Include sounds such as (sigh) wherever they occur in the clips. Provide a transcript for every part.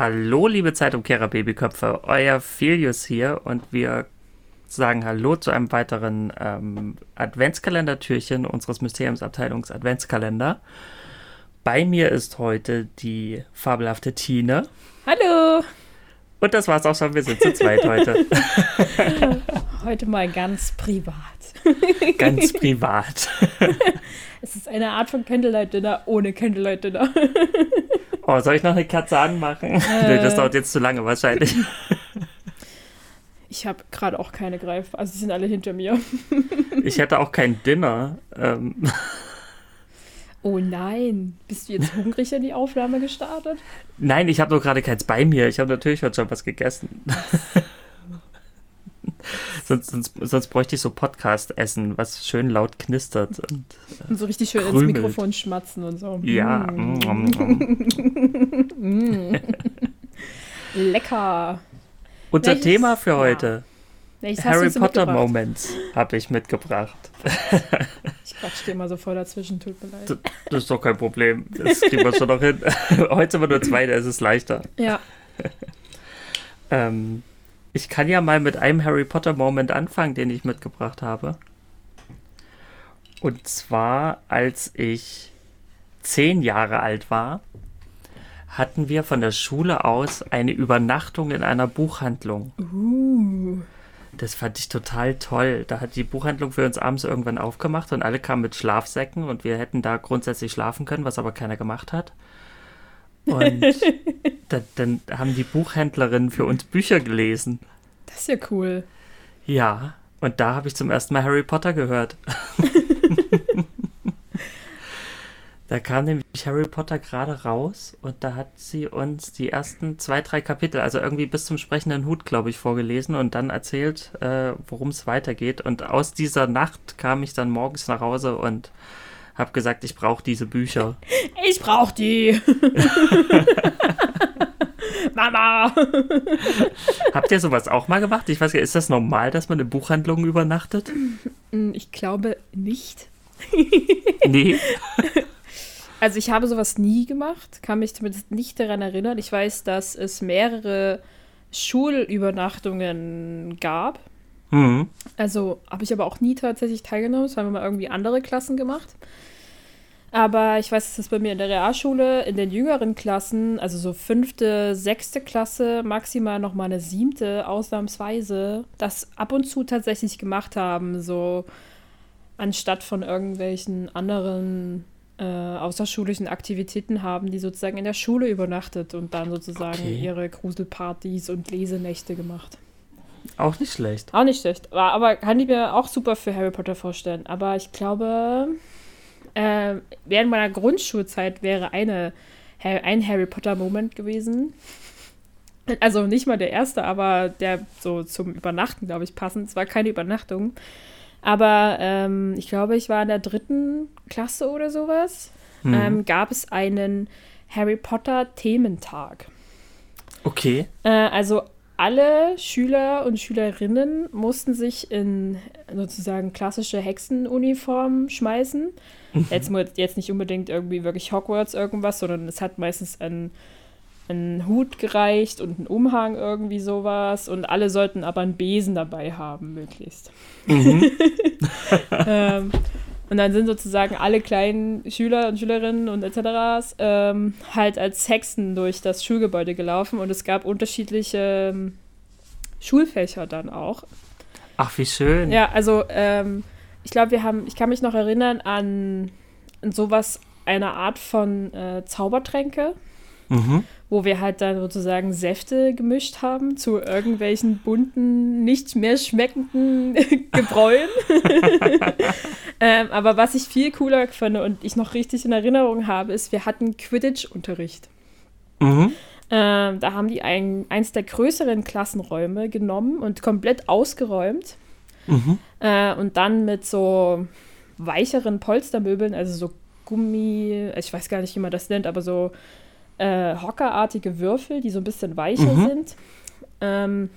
Hallo, liebe Zeitumkehrer Babyköpfe, euer Filius hier und wir sagen Hallo zu einem weiteren ähm, Adventskalendertürchen unseres Mysteriumsabteilungs Adventskalender. Bei mir ist heute die fabelhafte Tine. Hallo! Und das war's auch schon, wir sind zu zweit heute. (laughs) heute mal ganz privat. ganz (laughs) privat. es ist eine Art von Candlelight Dinner ohne Candlelight Dinner. (laughs) oh, soll ich noch eine Katze anmachen? (laughs) Äh, das dauert jetzt zu lange wahrscheinlich. Ich habe gerade auch keine Greif. Also, sie sind alle hinter mir. (laughs) ich hätte auch kein Dinner. Ähm. (laughs) Oh nein, bist du jetzt hungrig in die Aufnahme gestartet? Nein, ich habe nur gerade keins bei mir. Ich habe natürlich heute schon was gegessen. (laughs) sonst, sonst, sonst bräuchte ich so Podcast-Essen, was schön laut knistert. Und, äh, und so richtig schön krümelt. ins Mikrofon schmatzen und so. Ja. Mm. mm. (laughs) Lecker. Unser Welches, Thema für heute. Ja. Harry Potter Moments habe ich mitgebracht. (laughs) ich quatsch dir immer so voll dazwischen, tut mir leid. Das, das ist doch kein Problem. Das kriegen wir schon noch hin. Heute sind wir nur zwei, da ist es leichter. Ja. ähm, ich kann ja mal mit einem Harry Potter Moment anfangen, den ich mitgebracht habe. Und zwar, als ich zehn Jahre alt war, hatten wir von der Schule aus eine Übernachtung in einer Buchhandlung. Uh. Das fand ich total toll. Da hat die Buchhandlung für uns abends irgendwann aufgemacht und alle kamen mit Schlafsäcken und wir hätten da grundsätzlich schlafen können, was aber keiner gemacht hat. Und (laughs) da, dann haben die Buchhändlerinnen für uns Bücher gelesen. Das ist ja cool. Ja, und da habe ich zum ersten Mal Harry Potter gehört. (laughs) Da kam nämlich Harry Potter gerade raus und da hat sie uns die ersten zwei, drei Kapitel, also irgendwie bis zum sprechenden Hut, glaube ich, vorgelesen und dann erzählt, äh, worum es weitergeht. Und aus dieser Nacht kam ich dann morgens nach Hause und habe gesagt, ich brauche diese Bücher. (laughs) Ich brauche die. (laughs) Mama! Habt ihr sowas auch mal gemacht? Ich weiß gar nicht, ist das normal, dass man in Buchhandlungen übernachtet? Ich glaube nicht. (laughs) nee. Also ich habe sowas nie gemacht, kann mich zumindest nicht daran erinnern. Ich weiß, dass es mehrere Schulübernachtungen gab. Mhm. Also habe ich aber auch nie tatsächlich teilgenommen. Das haben wir mal irgendwie andere Klassen gemacht. Aber ich weiß, dass es bei mir in der Realschule in den jüngeren Klassen, also so fünfte, sechste Klasse, maximal noch mal eine siebte, ausnahmsweise, das ab und zu tatsächlich gemacht haben. So anstatt von irgendwelchen anderen äh, außerschulischen Aktivitäten haben, die sozusagen in der Schule übernachtet und dann sozusagen okay. ihre Gruselpartys und Lesenächte gemacht. Auch nicht schlecht. Auch nicht schlecht. Aber, aber kann ich mir auch super für Harry Potter vorstellen. Aber ich glaube, äh, während meiner Grundschulzeit wäre eine, ein Harry Potter-Moment gewesen. Also nicht mal der erste, aber der so zum Übernachten, glaube ich, passend. Es war keine Übernachtung. Aber ähm, ich glaube, ich war in der dritten Klasse oder sowas. Mhm. Ähm, gab es einen Harry Potter Thementag. Okay. Äh, also alle Schüler und Schülerinnen mussten sich in sozusagen klassische Hexenuniform schmeißen. (laughs) Jetzt, jetzt nicht unbedingt irgendwie wirklich Hogwarts irgendwas, sondern es hat meistens ein einen Hut gereicht und einen Umhang, irgendwie sowas. Und alle sollten aber einen Besen dabei haben, möglichst. Mhm. (laughs) ähm, und dann sind sozusagen alle kleinen Schüler und Schülerinnen und etc. Ähm, halt als Hexen durch das Schulgebäude gelaufen und es gab unterschiedliche ähm, Schulfächer dann auch. Ach, wie schön. Ja, also ähm, ich glaube, wir haben, ich kann mich noch erinnern an, sowas, eine Art von äh, Zaubertränke. Mhm wo wir halt dann sozusagen Säfte gemischt haben zu irgendwelchen bunten, nicht mehr schmeckenden (laughs) Gebräuen. (laughs) ähm, aber was ich viel cooler finde und ich noch richtig in Erinnerung habe, ist, wir hatten Quidditch-Unterricht. Mhm. Ähm, da haben die ein, eins der größeren Klassenräume genommen und komplett ausgeräumt. Mhm. Äh, und dann mit so weicheren Polstermöbeln, also so Gummi, ich weiß gar nicht, wie man das nennt, aber so äh, hockerartige Würfel, die so ein bisschen weicher mhm. sind. Ähm,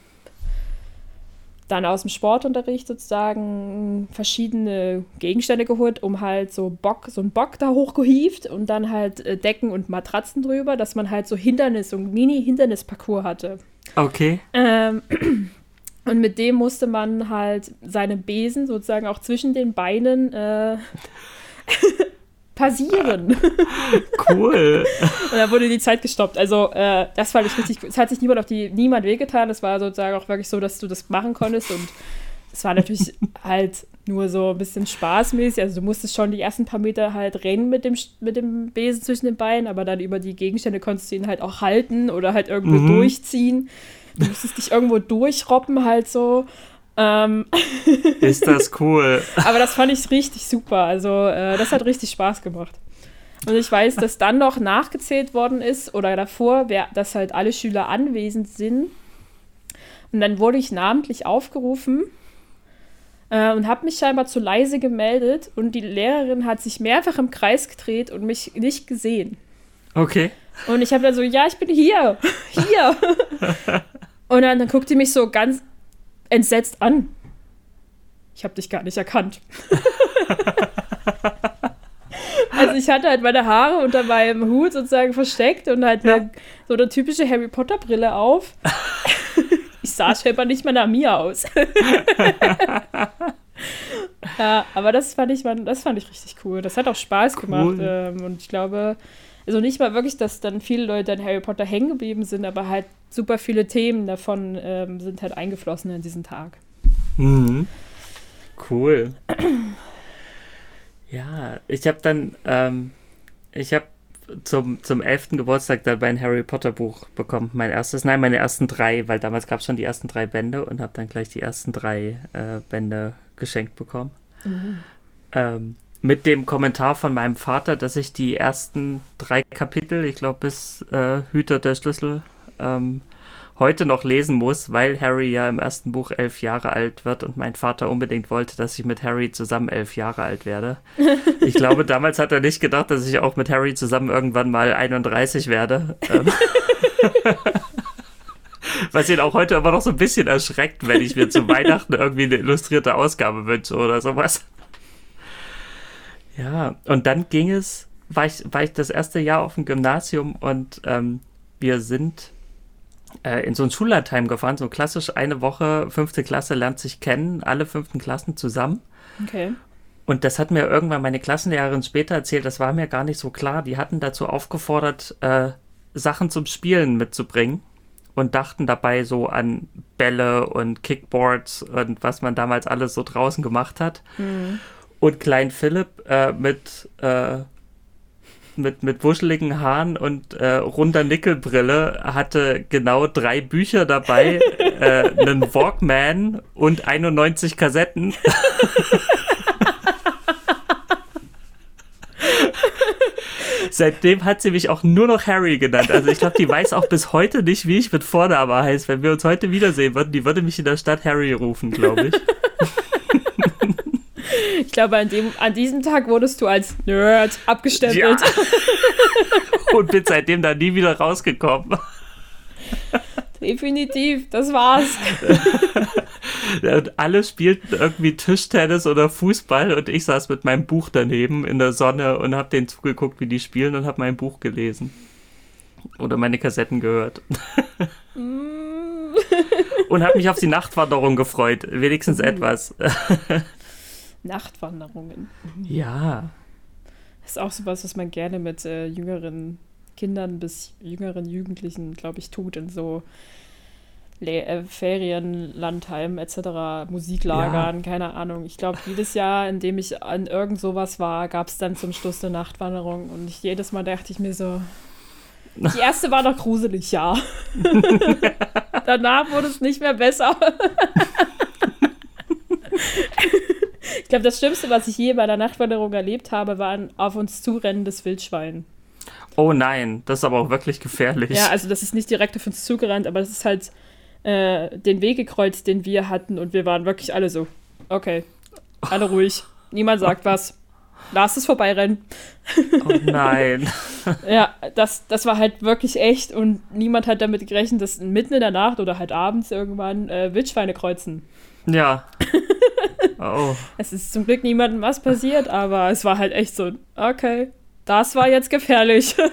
dann aus dem Sportunterricht sozusagen verschiedene Gegenstände geholt, um halt so Bock, so einen Bock da hochgehieft und dann halt äh, Decken und Matratzen drüber, dass man halt so Hindernis, so ein Mini-Hindernisparcours hatte. Okay. Ähm, (clears throat) und mit dem musste man halt seine Besen sozusagen auch zwischen den Beinen äh, (laughs) passieren. (laughs) Cool. und dann wurde die Zeit gestoppt. Also äh, das fand ich richtig. Es hat sich niemand auf die niemand wehgetan. Es war sozusagen auch wirklich so, dass du das machen konntest und es war natürlich (laughs) halt nur so ein bisschen spaßmäßig. Also du musstest schon die ersten paar Meter halt rennen mit dem, mit dem Besen zwischen den Beinen, aber dann über die Gegenstände konntest du ihn halt auch halten oder halt irgendwo mhm. durchziehen. Du musstest dich irgendwo durchroppen halt so. Ähm (laughs) Ist das cool. (laughs) aber das fand ich richtig super. Also äh, das hat richtig Spaß gemacht. Und ich weiß, dass dann noch nachgezählt worden ist oder davor, wer, dass halt alle Schüler anwesend sind. Und dann wurde ich namentlich aufgerufen äh, und habe mich scheinbar zu leise gemeldet und die Lehrerin hat sich mehrfach im Kreis gedreht und mich nicht gesehen. Okay. Und ich habe dann so, ja, ich bin hier, (laughs) hier. und dann, dann guckt die mich so ganz entsetzt an. Ich habe dich gar nicht erkannt. (laughs) also ich hatte halt meine Haare unter meinem Hut sozusagen versteckt und halt ja. eine, so eine typische Harry Potter Brille auf. (laughs) ich sah scheinbar nicht mehr nach mir aus. (laughs) ja, aber das fand ich, das fand ich richtig cool. Das hat auch Spaß gemacht. Ähm, und ich glaube, also nicht mal wirklich, dass dann viele Leute an Harry Potter hängen geblieben sind, aber halt super viele Themen davon ähm, sind halt eingeflossen in diesen Tag. Mhm. Cool. (clears throat) ja, ich habe dann, ähm, ich habe zum, zum 11. Geburtstag dabei ein Harry Potter Buch bekommen. Mein erstes, nein, meine ersten drei, weil damals gab es schon die ersten drei Bände und habe dann gleich die ersten drei äh, Bände geschenkt bekommen. Mhm. Ähm, mit dem Kommentar von meinem Vater, dass ich die ersten drei Kapitel, ich glaube bis äh, Hüter der Schlüssel, ähm, heute noch lesen muss, weil Harry ja im ersten Buch elf Jahre alt wird und mein Vater unbedingt wollte, dass ich mit Harry zusammen elf Jahre alt werde. (laughs) Ich glaube, damals hat er nicht gedacht, dass ich auch mit Harry zusammen irgendwann mal 31 werde. Ähm. (laughs) Was ihn auch heute immer noch so ein bisschen erschreckt, wenn ich mir zu Weihnachten irgendwie eine illustrierte Ausgabe wünsche oder sowas. Ja, und dann ging es, war ich, war ich das erste Jahr auf dem Gymnasium und ähm, wir sind äh, in so ein Schullandheim gefahren, so klassisch eine Woche, fünfte Klasse lernt sich kennen, alle fünften Klassen zusammen. Okay. Und das hat mir irgendwann meine Klassenlehrerin später erzählt, das war mir gar nicht so klar. Die hatten dazu aufgefordert, äh, Sachen zum Spielen mitzubringen und dachten dabei so an Bälle und Kickboards und was man damals alles so draußen gemacht hat. Mhm. Und Klein Philipp äh, mit äh, mit, mit wuscheligen Haaren und äh, runder Nickelbrille hatte genau drei Bücher dabei, äh, einen Walkman und 91 Kassetten. (laughs) Seitdem hat sie mich auch nur noch Harry genannt. Also ich glaube, die weiß auch bis heute nicht, wie ich mit Vorname heiße. Wenn wir uns heute wiedersehen würden, die würde mich in der Stadt Harry rufen, glaube ich. Ich glaube, an, dem, an diesem Tag wurdest du als Nerd abgestempelt. Ja. (laughs) Und bin seitdem da nie wieder rausgekommen. Definitiv, das war's. (laughs) und alle spielten irgendwie Tischtennis oder Fußball und ich saß mit meinem Buch daneben in der Sonne und habe denen zugeguckt, wie die spielen und habe mein Buch gelesen. Oder meine Kassetten gehört. Mm. und habe mich auf die Nachtwanderung gefreut. Wenigstens mm. etwas. Nachtwanderungen. Ja. Das ist auch sowas, was man gerne mit äh, jüngeren Kindern bis jüngeren Jugendlichen, glaube ich, tut in so Le äh, Ferien, Landheim etc., Musiklagern, ja. keine Ahnung. Ich glaube, jedes Jahr, in dem ich an irgend sowas war, gab es dann zum Schluss eine Nachtwanderung und ich, jedes Mal dachte ich mir so, die erste war noch gruselig, ja. (laughs) Danach wurde es nicht mehr besser. (laughs) Ich glaube, das Schlimmste, was ich je bei der Nachtwanderung erlebt habe, war ein auf uns zurennendes Wildschwein. Oh nein, das ist aber auch wirklich gefährlich. Ja, also das ist nicht direkt auf uns zugerannt, aber das ist halt äh, den Weg gekreuzt, den wir hatten und wir waren wirklich alle so, okay, alle ruhig, niemand sagt (laughs) was, lass es vorbeirennen. Oh nein. (laughs) (laughs) ja, das, das war halt wirklich echt und niemand hat damit gerechnet, dass mitten in der Nacht oder halt abends irgendwann äh, Wildschweine kreuzen. Ja. (laughs) Oh. Es ist zum Glück niemandem was passiert, aber es war halt echt so, okay, das war jetzt gefährlich. (laughs)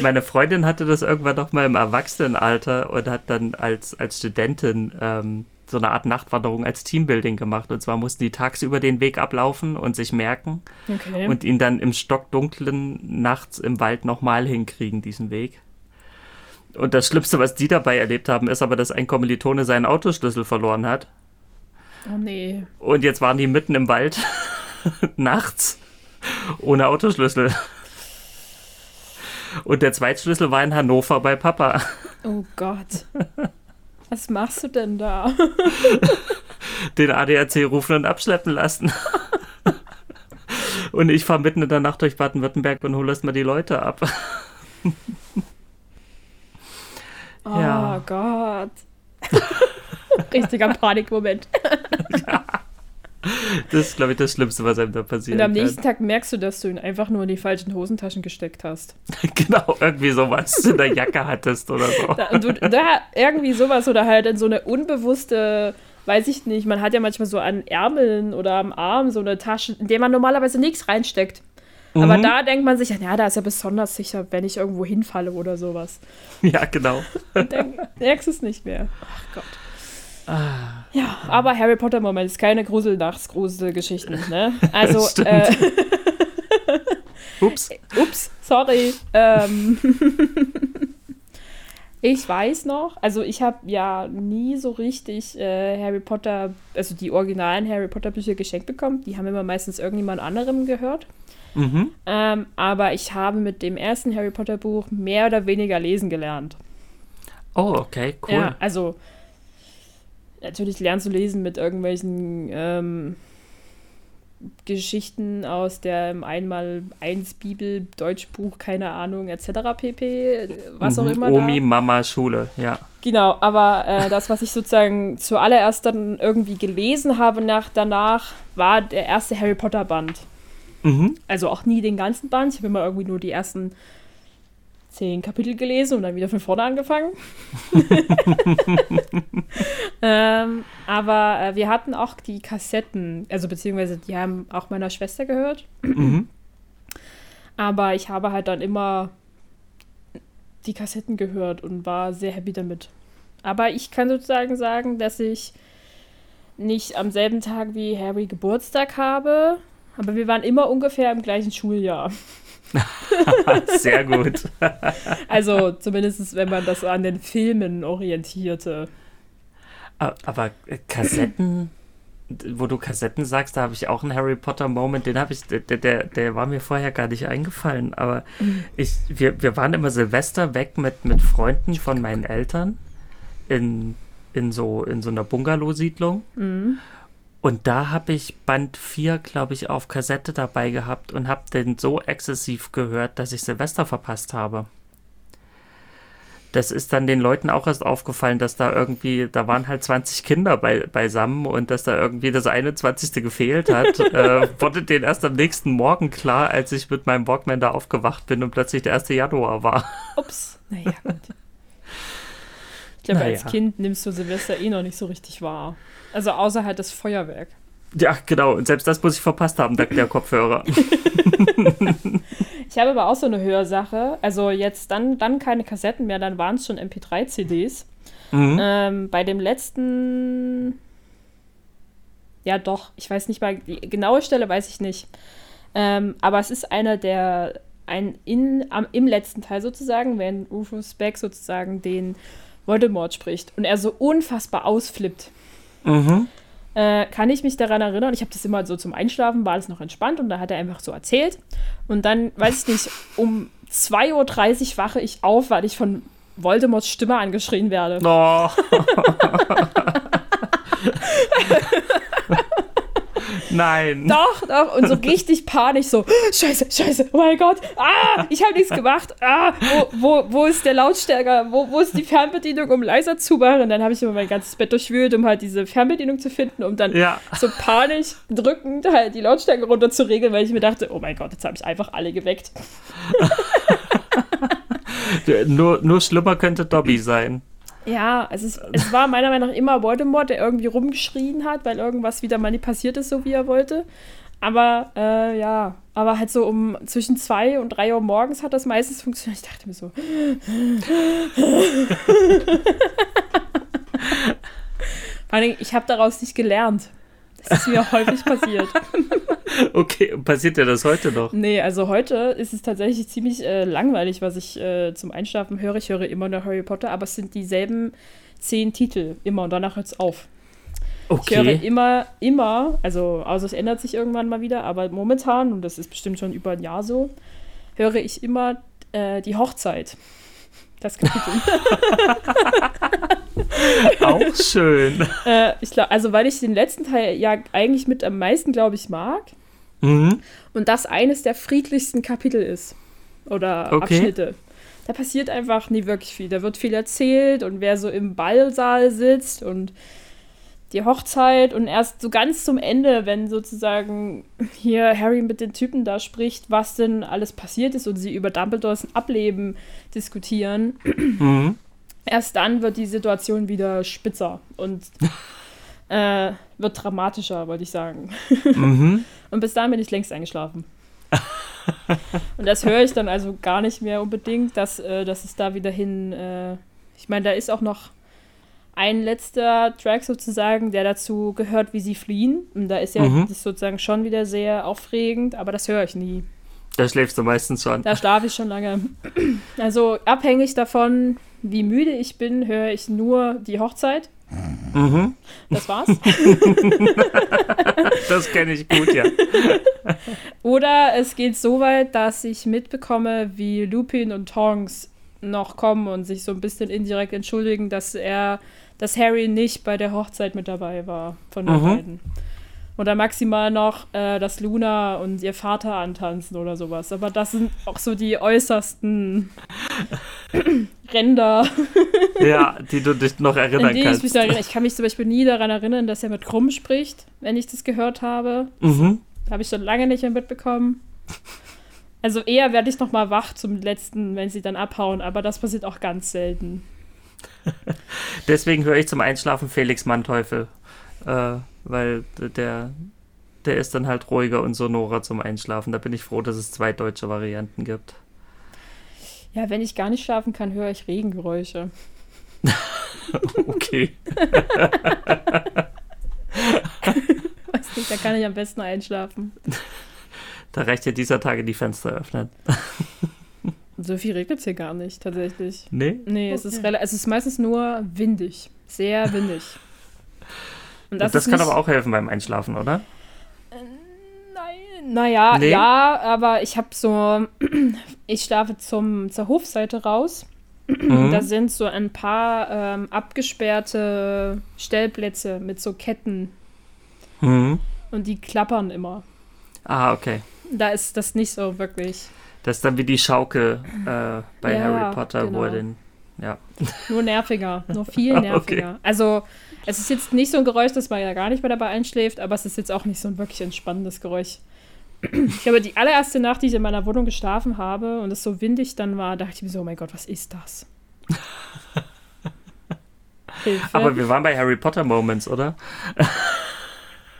Meine Freundin hatte das irgendwann noch mal im Erwachsenenalter und hat dann als, als Studentin ähm, so eine Art Nachtwanderung als Teambuilding gemacht. Und zwar mussten die tagsüber den Weg ablaufen und sich merken Okay. und ihn dann im Stockdunklen nachts im Wald nochmal hinkriegen, diesen Weg. Und das Schlimmste, was die dabei erlebt haben, ist aber, dass ein Kommilitone seinen Autoschlüssel verloren hat. Oh nee. Und jetzt waren die mitten im Wald, (laughs) nachts, ohne Autoschlüssel. Und der Zweitschlüssel war in Hannover bei Papa. Oh Gott. Was machst du denn da? (laughs) Den ADAC rufen und abschleppen lassen. (laughs) Und ich fahre mitten in der Nacht durch Baden-Württemberg und hole erstmal die Leute ab. Oh Ja. Gott. (laughs) Richtiger Panikmoment. (laughs) Das ist, glaube ich, das Schlimmste, was einem da passiert. Und am nächsten Tag merkst du, dass du ihn einfach nur in die falschen Hosentaschen gesteckt hast. (laughs) Genau, irgendwie sowas in der Jacke hattest oder so. Da, du, da irgendwie sowas oder halt in so eine unbewusste, weiß ich nicht, man hat ja manchmal so an Ärmeln oder am Arm so eine Tasche, in der man normalerweise nichts reinsteckt. Aber Mhm. da denkt man sich, ja, da ist ja besonders sicher, wenn ich irgendwo hinfalle oder sowas. (laughs) Ja, genau. Und dann merkst du es nicht mehr. Ach Gott. Ah, Ja, aber Harry Potter-Moment ist keine Gruselnachts-Gruselgeschichten, ne? (laughs) Also, äh, (laughs) ups. Ups, sorry. Ähm, ich weiß noch, also ich habe ja nie so richtig äh, Harry Potter, also die originalen Harry Potter Bücher geschenkt bekommen. Die haben immer meistens irgendjemand anderem gehört. Mhm. Ähm, aber ich habe mit dem ersten Harry Potter Buch mehr oder weniger lesen gelernt. Oh, okay, cool. Ja, also natürlich lernst du lesen mit irgendwelchen ähm, Geschichten aus dem einmal eins Bibel, Deutschbuch, keine Ahnung, etc. pp. Was auch Mhm. immer. Omi, da. Mama, Schule, ja. Genau, aber äh, das, was ich sozusagen zuallererst dann irgendwie gelesen habe nach danach, war der erste Harry Potter Band. Mhm. Also auch nie den ganzen Band. Ich habe immer irgendwie nur die ersten zehn Kapitel gelesen und dann wieder von vorne angefangen. (laughs) (laughs) ähm, aber äh, wir hatten auch die Kassetten, also beziehungsweise die haben auch meiner Schwester gehört. Mhm. Aber ich habe halt dann immer die Kassetten gehört und war sehr happy damit. Aber ich kann sozusagen sagen, dass ich nicht am selben Tag wie Harry Geburtstag habe, aber wir waren immer ungefähr im gleichen Schuljahr. (laughs) Sehr gut. Also zumindest, wenn man das an den Filmen orientierte. Aber Kassetten, wo du Kassetten sagst, da habe ich auch einen Harry Potter Moment, den habe ich, der, der, der war mir vorher gar nicht eingefallen. Aber ich, wir, wir waren immer Silvester weg mit, mit Freunden von meinen Eltern in, in, so, in so einer Bungalow-Siedlung. Mhm. Und da habe ich Band 4, glaube ich, auf Kassette dabei gehabt und habe den so exzessiv gehört, dass ich Silvester verpasst habe. Das ist dann den Leuten auch erst aufgefallen, dass da irgendwie, da waren halt 20 Kinder bei, beisammen und dass da irgendwie das 21. gefehlt hat. (laughs) äh, wurde denen erst am nächsten Morgen klar, als ich mit meinem Walkman da aufgewacht bin und plötzlich der 1. Januar war. Ups. Naja, gut. Ich glaube, als Naja. Kind nimmst du Silvester eh noch nicht so richtig wahr. Also außer halt das Feuerwerk. Ja, genau. Und selbst das muss ich verpasst haben, dank der Kopfhörer. (laughs) (laughs) Ich habe aber auch so eine Hörsache. Also jetzt dann, dann keine Kassetten mehr, dann waren es schon MP3-CDs. Mhm. Ähm, bei dem letzten. Ja, doch, ich weiß nicht mal, die genaue Stelle weiß ich nicht. Ähm, aber es ist einer der, ein in, am, im letzten Teil sozusagen, wenn Rufus Beck sozusagen den Voldemort spricht und er so unfassbar ausflippt. Mhm. Äh, kann ich mich daran erinnern, ich habe das immer so zum Einschlafen, war alles noch entspannt und da hat er einfach so erzählt. Und dann, weiß ich nicht, um 2.30 Uhr wache ich auf, weil ich von Voldemorts Stimme angeschrien werde. Oh. (laughs) Nein. Doch, doch. Und so richtig panisch, so, scheiße, scheiße, oh mein Gott, ah, ich habe nichts gemacht, ah, wo, wo, wo ist der Lautstärker, wo, wo ist die Fernbedienung, um leiser zu machen? Und dann habe ich immer mein ganzes Bett durchwühlt, um halt diese Fernbedienung zu finden, um dann Ja. so panisch drückend halt die Lautstärke runter zu regeln, weil ich mir dachte, oh mein Gott, jetzt habe ich einfach alle geweckt. (laughs) Nur, nur schlimmer könnte Dobby sein. Ja, also es, es war meiner Meinung nach immer Voldemort, der irgendwie rumgeschrien hat, weil irgendwas wieder mal nicht passiert ist, so wie er wollte. Aber äh, ja, aber halt so um zwischen zwei und drei Uhr morgens hat das meistens funktioniert. Ich dachte mir so. (laughs) Vor allem, ich habe daraus nicht gelernt. Das ist mir häufig passiert. (laughs) Okay, passiert dir das heute noch? Nee, also heute ist es tatsächlich ziemlich äh, langweilig, was ich äh, zum Einschlafen höre. Ich höre immer noch Harry Potter, aber es sind dieselben zehn Titel immer und danach hört es auf. Okay. Ich höre immer, immer, also außer es ändert sich irgendwann mal wieder, aber momentan, und das ist bestimmt schon über ein Jahr so, höre ich immer äh, die Hochzeit. Das Kapitel. (laughs) Auch schön. äh, ich glaub, also weil ich den letzten Teil ja eigentlich mit am meisten, glaube ich, mag. Mhm. Und das eines der friedlichsten Kapitel ist. Oder Okay. Abschnitte. Da passiert einfach nie wirklich viel. Da wird viel erzählt und wer so im Ballsaal sitzt und die Hochzeit und erst so ganz zum Ende, wenn sozusagen hier Harry mit den Typen da spricht, was denn alles passiert ist und sie über Dumbledores Ableben diskutieren, Mhm. erst dann wird die Situation wieder spitzer und (laughs) äh, wird dramatischer, wollte ich sagen. Mhm. (laughs) Und bis dahin bin ich längst eingeschlafen. (laughs) und das höre ich dann also gar nicht mehr unbedingt, dass, äh, dass es da wieder hin. Äh, ich meine, da ist auch noch ein letzter Track sozusagen, der dazu gehört, wie sie fliehen. Und da ist ja Mhm. das sozusagen schon wieder sehr aufregend, aber das höre ich nie. Da schläfst du meistens schon. Da schlafe ich schon lange. (clears throat) Also abhängig davon, wie müde ich bin, höre ich nur die Hochzeit. Mhm. Das war's. (laughs) Das kenne ich gut, ja. (laughs) Oder es geht so weit, dass ich mitbekomme, wie Lupin und Tonks noch kommen und sich so ein bisschen indirekt entschuldigen, dass er, dass Harry nicht bei der Hochzeit mit dabei war von den Mhm. beiden. Oder maximal noch, äh, dass Luna und ihr Vater antanzen oder sowas. Aber das sind auch so die äußersten (laughs) Ränder, Ja, die du dich noch in erinnern die ich kannst. mich daran. Ich kann mich zum Beispiel nie daran erinnern, dass er mit Krumm spricht, wenn ich das gehört habe. Mhm. Habe ich schon lange nicht mehr mitbekommen. Also eher werde ich noch mal wach zum letzten, wenn sie dann abhauen, aber das passiert auch ganz selten. (laughs) Deswegen höre ich zum Einschlafen Felix Manteuffel. Äh, weil der, der ist dann halt ruhiger und sonorer zum Einschlafen. Da bin ich froh, dass es zwei deutsche Varianten gibt. Ja, wenn ich gar nicht schlafen kann, höre ich Regengeräusche. (laughs) Okay. (laughs) Weiß nicht, da kann ich am besten einschlafen. Da reicht ja dieser Tage die Fenster öffnen. (laughs) So viel regnet es hier gar nicht, tatsächlich. Nee? Nee, es, ist es ist meistens nur windig. Sehr windig. Und Das, ist kann aber auch helfen beim Einschlafen, oder? Nein, naja, Nee? ja, aber ich habe so, (clears throat) ich schlafe zum, zur Hofseite raus. (clears throat) Mhm. Da sind so ein paar ähm, abgesperrte Stellplätze mit so Ketten Mhm. und die klappern immer. Ah, okay. Da ist das nicht so wirklich. Das ist dann wie die Schaukel äh, bei Ja, Harry Potter, wo genau. er den. Ja. Nur nerviger, nur viel (laughs) Okay. nerviger. Also, es ist jetzt nicht so ein Geräusch, dass man ja gar nicht mehr dabei einschläft, aber es ist jetzt auch nicht so ein wirklich entspannendes Geräusch. (clears throat) Ich habe die allererste Nacht, die ich in meiner Wohnung geschlafen habe und es so windig dann war, dachte ich mir so, oh mein Gott, was ist das? (laughs) Hilfe. Aber wir waren bei Harry Potter Moments, oder?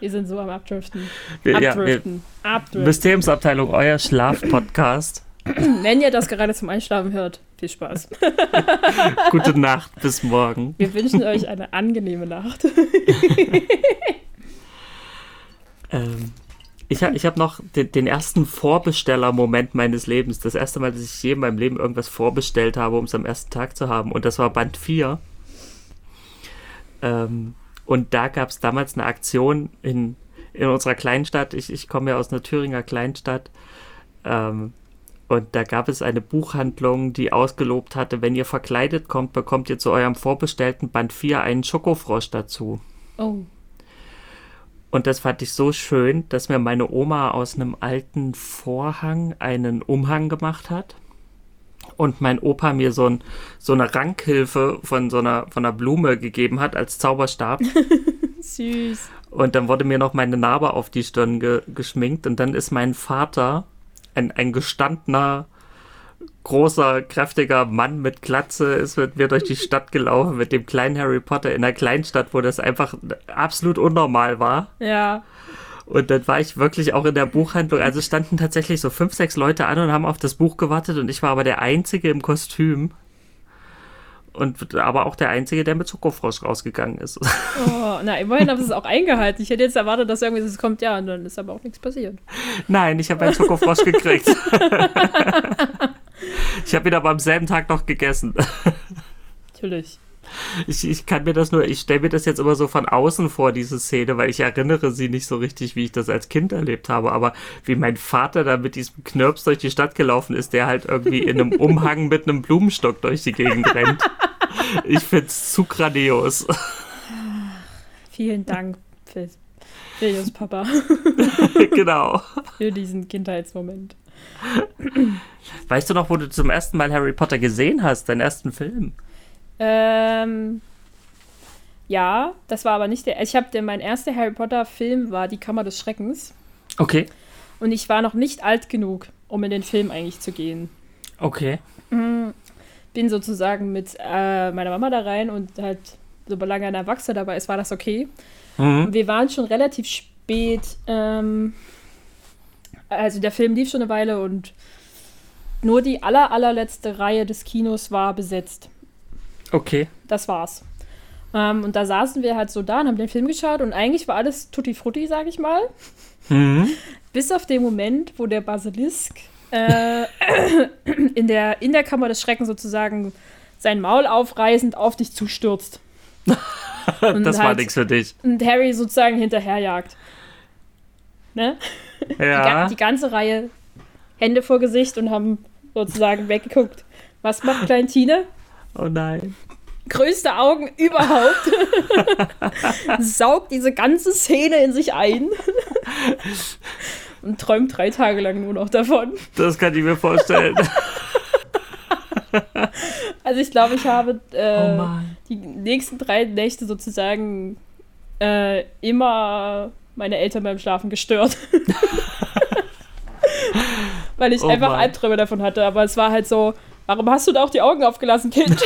Wir sind so am Abdriften. Wir, ja, Abdriften. Abdriften. Mysteriumsabteilung, euer Schlafpodcast. (clears throat) Wenn ihr das gerade zum Einschlafen hört, viel Spaß. (laughs) Gute Nacht, bis morgen. Wir wünschen euch eine angenehme Nacht. (laughs) Ähm, ich habe ich hab noch den, den ersten Vorbesteller-Moment meines Lebens. Das erste Mal, dass ich je in meinem Leben irgendwas vorbestellt habe, um es am ersten Tag zu haben. Und das war Band 4. Ähm, und da gab es damals eine Aktion in, in unserer Kleinstadt. Ich, ich komme ja aus einer Thüringer Kleinstadt. Ähm, und da gab es eine Buchhandlung, die ausgelobt hatte, wenn ihr verkleidet kommt, bekommt ihr zu eurem vorbestellten Band 4 einen Schokofrosch dazu. Oh. Und das fand ich so schön, dass mir meine Oma aus einem alten Vorhang einen Umhang gemacht hat. Und mein Opa mir so, ein, so eine Rankhilfe von so einer, von einer Blume gegeben hat als Zauberstab. (laughs) Süß. Und dann wurde mir noch meine Narbe auf die Stirn ge geschminkt. Und dann ist mein Vater, ein, ein gestandener großer, kräftiger Mann mit Glatze ist mit mir durch die (laughs) Stadt gelaufen, mit dem kleinen Harry Potter in einer Kleinstadt, wo das einfach absolut unnormal war. Ja. Und dann war ich wirklich auch in der Buchhandlung. Also standen tatsächlich so fünf, sechs Leute an und haben auf das Buch gewartet und ich war aber der Einzige im Kostüm. Und aber auch der Einzige, der mit Zuckerfrosch rausgegangen ist. Oh, na, immerhin haben sie es auch eingehalten. Ich hätte jetzt erwartet, dass irgendwie es kommt, ja, und dann ist aber auch nichts passiert. Nein, ich habe einen Zuckerfrosch gekriegt. (laughs) ich habe ihn aber am selben Tag noch gegessen. Natürlich. Ich, ich kann mir das nur, ich stelle mir das jetzt immer so von außen vor, diese Szene, weil ich erinnere sie nicht so richtig, wie ich das als Kind erlebt habe. Aber wie mein Vater da mit diesem Knirps durch die Stadt gelaufen ist, der halt irgendwie in einem (laughs) Umhang mit einem Blumenstock durch die Gegend rennt. Ich finde es zu grandios. Vielen Dank, Filius Papa. (laughs) genau. Für diesen Kindheitsmoment. Weißt du noch, wo du zum ersten Mal Harry Potter gesehen hast, deinen ersten Film? Ähm, ja, das war aber nicht der. Ich habe mein erster Harry Potter Film war Die Kammer des Schreckens. Okay. Und ich war noch nicht alt genug, um in den Film eigentlich zu gehen. Okay. Mhm. Bin sozusagen mit äh, meiner Mama da rein und halt, solange ein Erwachsener dabei ist, war das okay. Mhm. Wir waren schon relativ spät. Ähm, also der Film lief schon eine Weile und nur die aller, allerletzte Reihe des Kinos war besetzt. Okay. Das war's. Ähm, und da saßen wir halt so da und haben den Film geschaut und eigentlich war alles tutti frutti, sag ich mal. Mhm. Bis auf den Moment, wo der Basilisk äh, in, der, in der Kammer des Schreckens sozusagen sein Maul aufreißend auf dich zustürzt. (laughs) das war halt, nichts für dich. Und Harry sozusagen hinterherjagt. Ne? Ja. Die, die, ganze Reihe Hände vor Gesicht und haben sozusagen weggeguckt. Was macht Klein Tine? Oh nein. Größte Augen überhaupt. (laughs) Saugt diese ganze Szene in sich ein. und träumt drei Tage lang nur noch davon. Das kann ich mir vorstellen. Also ich glaube, ich habe äh, oh die nächsten drei Nächte sozusagen äh, immer meine Eltern beim Schlafen gestört. (laughs) Weil ich oh einfach. Albträume davon hatte. Aber es war halt so, warum hast du da auch die Augen aufgelassen, Kind? (laughs)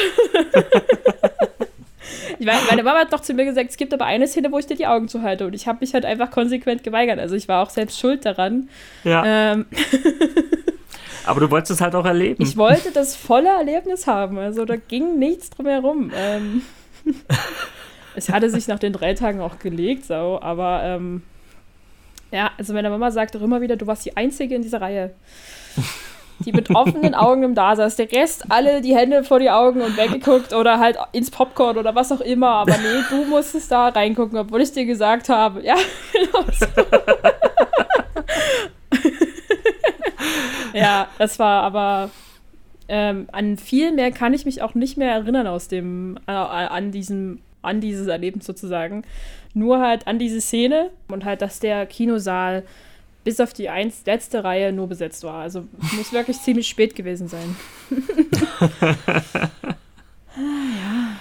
ich meine, meine Mama hat doch zu mir gesagt, es gibt aber eine Szene, wo ich dir die Augen zuhalte. Und ich habe mich halt einfach konsequent geweigert. Also ich war auch selbst schuld daran. Ja. Ähm, (laughs) aber du wolltest es halt auch erleben. Ich wollte das volle Erlebnis haben. Also da ging nichts drum herum. Ähm, (laughs) es hatte sich nach den drei Tagen auch gelegt, so, aber ähm, ja, also meine Mama sagt doch immer wieder, du warst die Einzige in dieser Reihe die mit offenen Augen im Da saß. Der Rest alle die Hände vor die Augen und weggeguckt oder halt ins Popcorn oder was auch immer. Aber nee, du musstest da reingucken, obwohl ich dir gesagt habe. Ja, genau (laughs) so. ja, das war aber ähm, an viel mehr kann ich mich auch nicht mehr erinnern aus dem, äh, an diesem, an dieses Erlebnis sozusagen. Nur halt an diese Szene und halt, dass der Kinosaal bis auf die eins, letzte Reihe nur besetzt war. Also muss wirklich (laughs) ziemlich spät gewesen sein. ah, ja.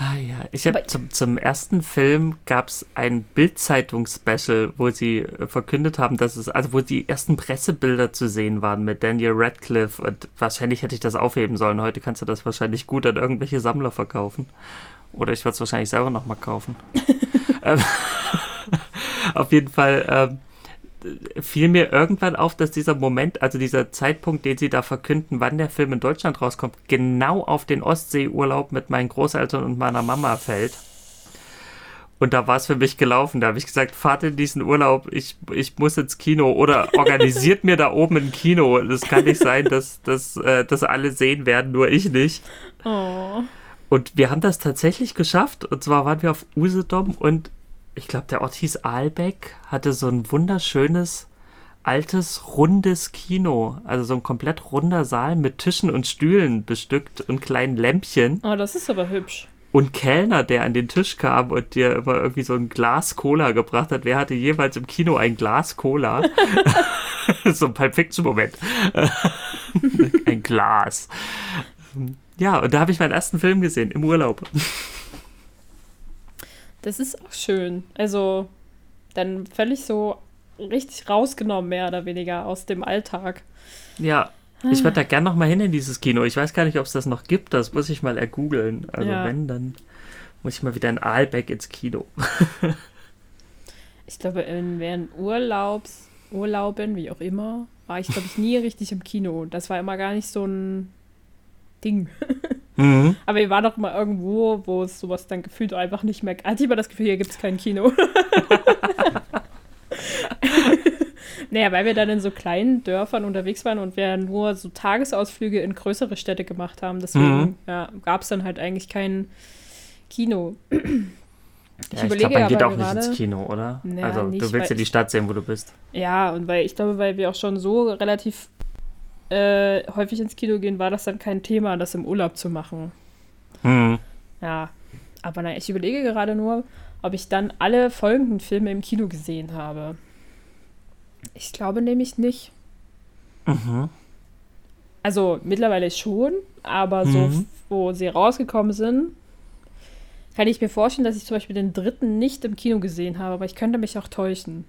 Ah, ja. Ich habe zum, zum ersten Film gab es ein Bildzeitung-Special, wo sie äh, verkündet haben, dass es, also wo die ersten Pressebilder zu sehen waren mit Daniel Radcliffe und wahrscheinlich hätte ich das aufheben sollen. Heute kannst du das wahrscheinlich gut an irgendwelche Sammler verkaufen. Oder ich würde es wahrscheinlich selber nochmal kaufen. (laughs) Ähm, (laughs) auf jeden Fall, ähm, fiel mir irgendwann auf, dass dieser Moment, also dieser Zeitpunkt, den sie da verkünden, wann der Film in Deutschland rauskommt, genau auf den Ostseeurlaub mit meinen Großeltern und meiner Mama fällt. Und da war es für mich gelaufen. Da habe ich gesagt, fahrt in diesen Urlaub, ich, ich muss ins Kino oder (laughs) organisiert mir da oben ein Kino. Das kann nicht sein, dass, dass, äh, dass alle sehen werden, nur ich nicht. Oh. Und wir haben das tatsächlich geschafft. Und zwar waren wir auf Usedom und ich glaube, der Ort hieß Aalbeck, hatte so ein wunderschönes, altes, rundes Kino. Also so ein komplett runder Saal mit Tischen und Stühlen bestückt und kleinen Lämpchen. Oh, das ist aber hübsch. Und Kellner, der an den Tisch kam und dir immer irgendwie so ein Glas Cola gebracht hat. Wer hatte jeweils im Kino ein Glas Cola? (laughs) (laughs) so ein Pulp Fiction-Moment. (laughs) ein Glas. Ja, und da habe ich meinen ersten Film gesehen, im Urlaub. Das ist auch schön. Also dann völlig so richtig rausgenommen, mehr oder weniger aus dem Alltag. Ja. Ich würde da gern noch mal hin in dieses Kino. Ich weiß gar nicht, ob es das noch gibt. Das muss ich mal ergoogeln. Also Ja. wenn, dann muss ich mal wieder in Aalbeck ins Kino. Ich glaube, in, während Urlaubs, Urlauben, wie auch immer, war ich, glaube ich, nie richtig im Kino. Das war immer gar nicht so ein Ding. Mhm. (laughs) Aber wir waren doch mal irgendwo, wo es sowas dann gefühlt einfach nicht mehr. Hatte ich immer das Gefühl, hier gibt es kein Kino. (laughs) naja, weil wir dann in so kleinen Dörfern unterwegs waren und wir nur so Tagesausflüge in größere Städte gemacht haben. Deswegen Mhm. ja, gab es dann halt eigentlich kein Kino. (clears throat) Ja, Ich ich überlege glaube, man geht auch nicht ins gerade- Kino, oder? Ja, also nicht, du willst ja die ich- Stadt sehen, wo du bist. Ja, und weil ich glaube, weil wir auch schon so relativ äh, häufig ins Kino gehen, war das dann kein Thema, das im Urlaub zu machen. Mhm. Ja, aber nein, ich überlege gerade nur, ob ich dann alle folgenden Filme im Kino gesehen habe. Ich glaube nämlich nicht. Mhm. Also mittlerweile schon, aber so, Mhm. wo sie rausgekommen sind, kann ich mir vorstellen, dass ich zum Beispiel den dritten nicht im Kino gesehen habe, aber ich könnte mich auch täuschen.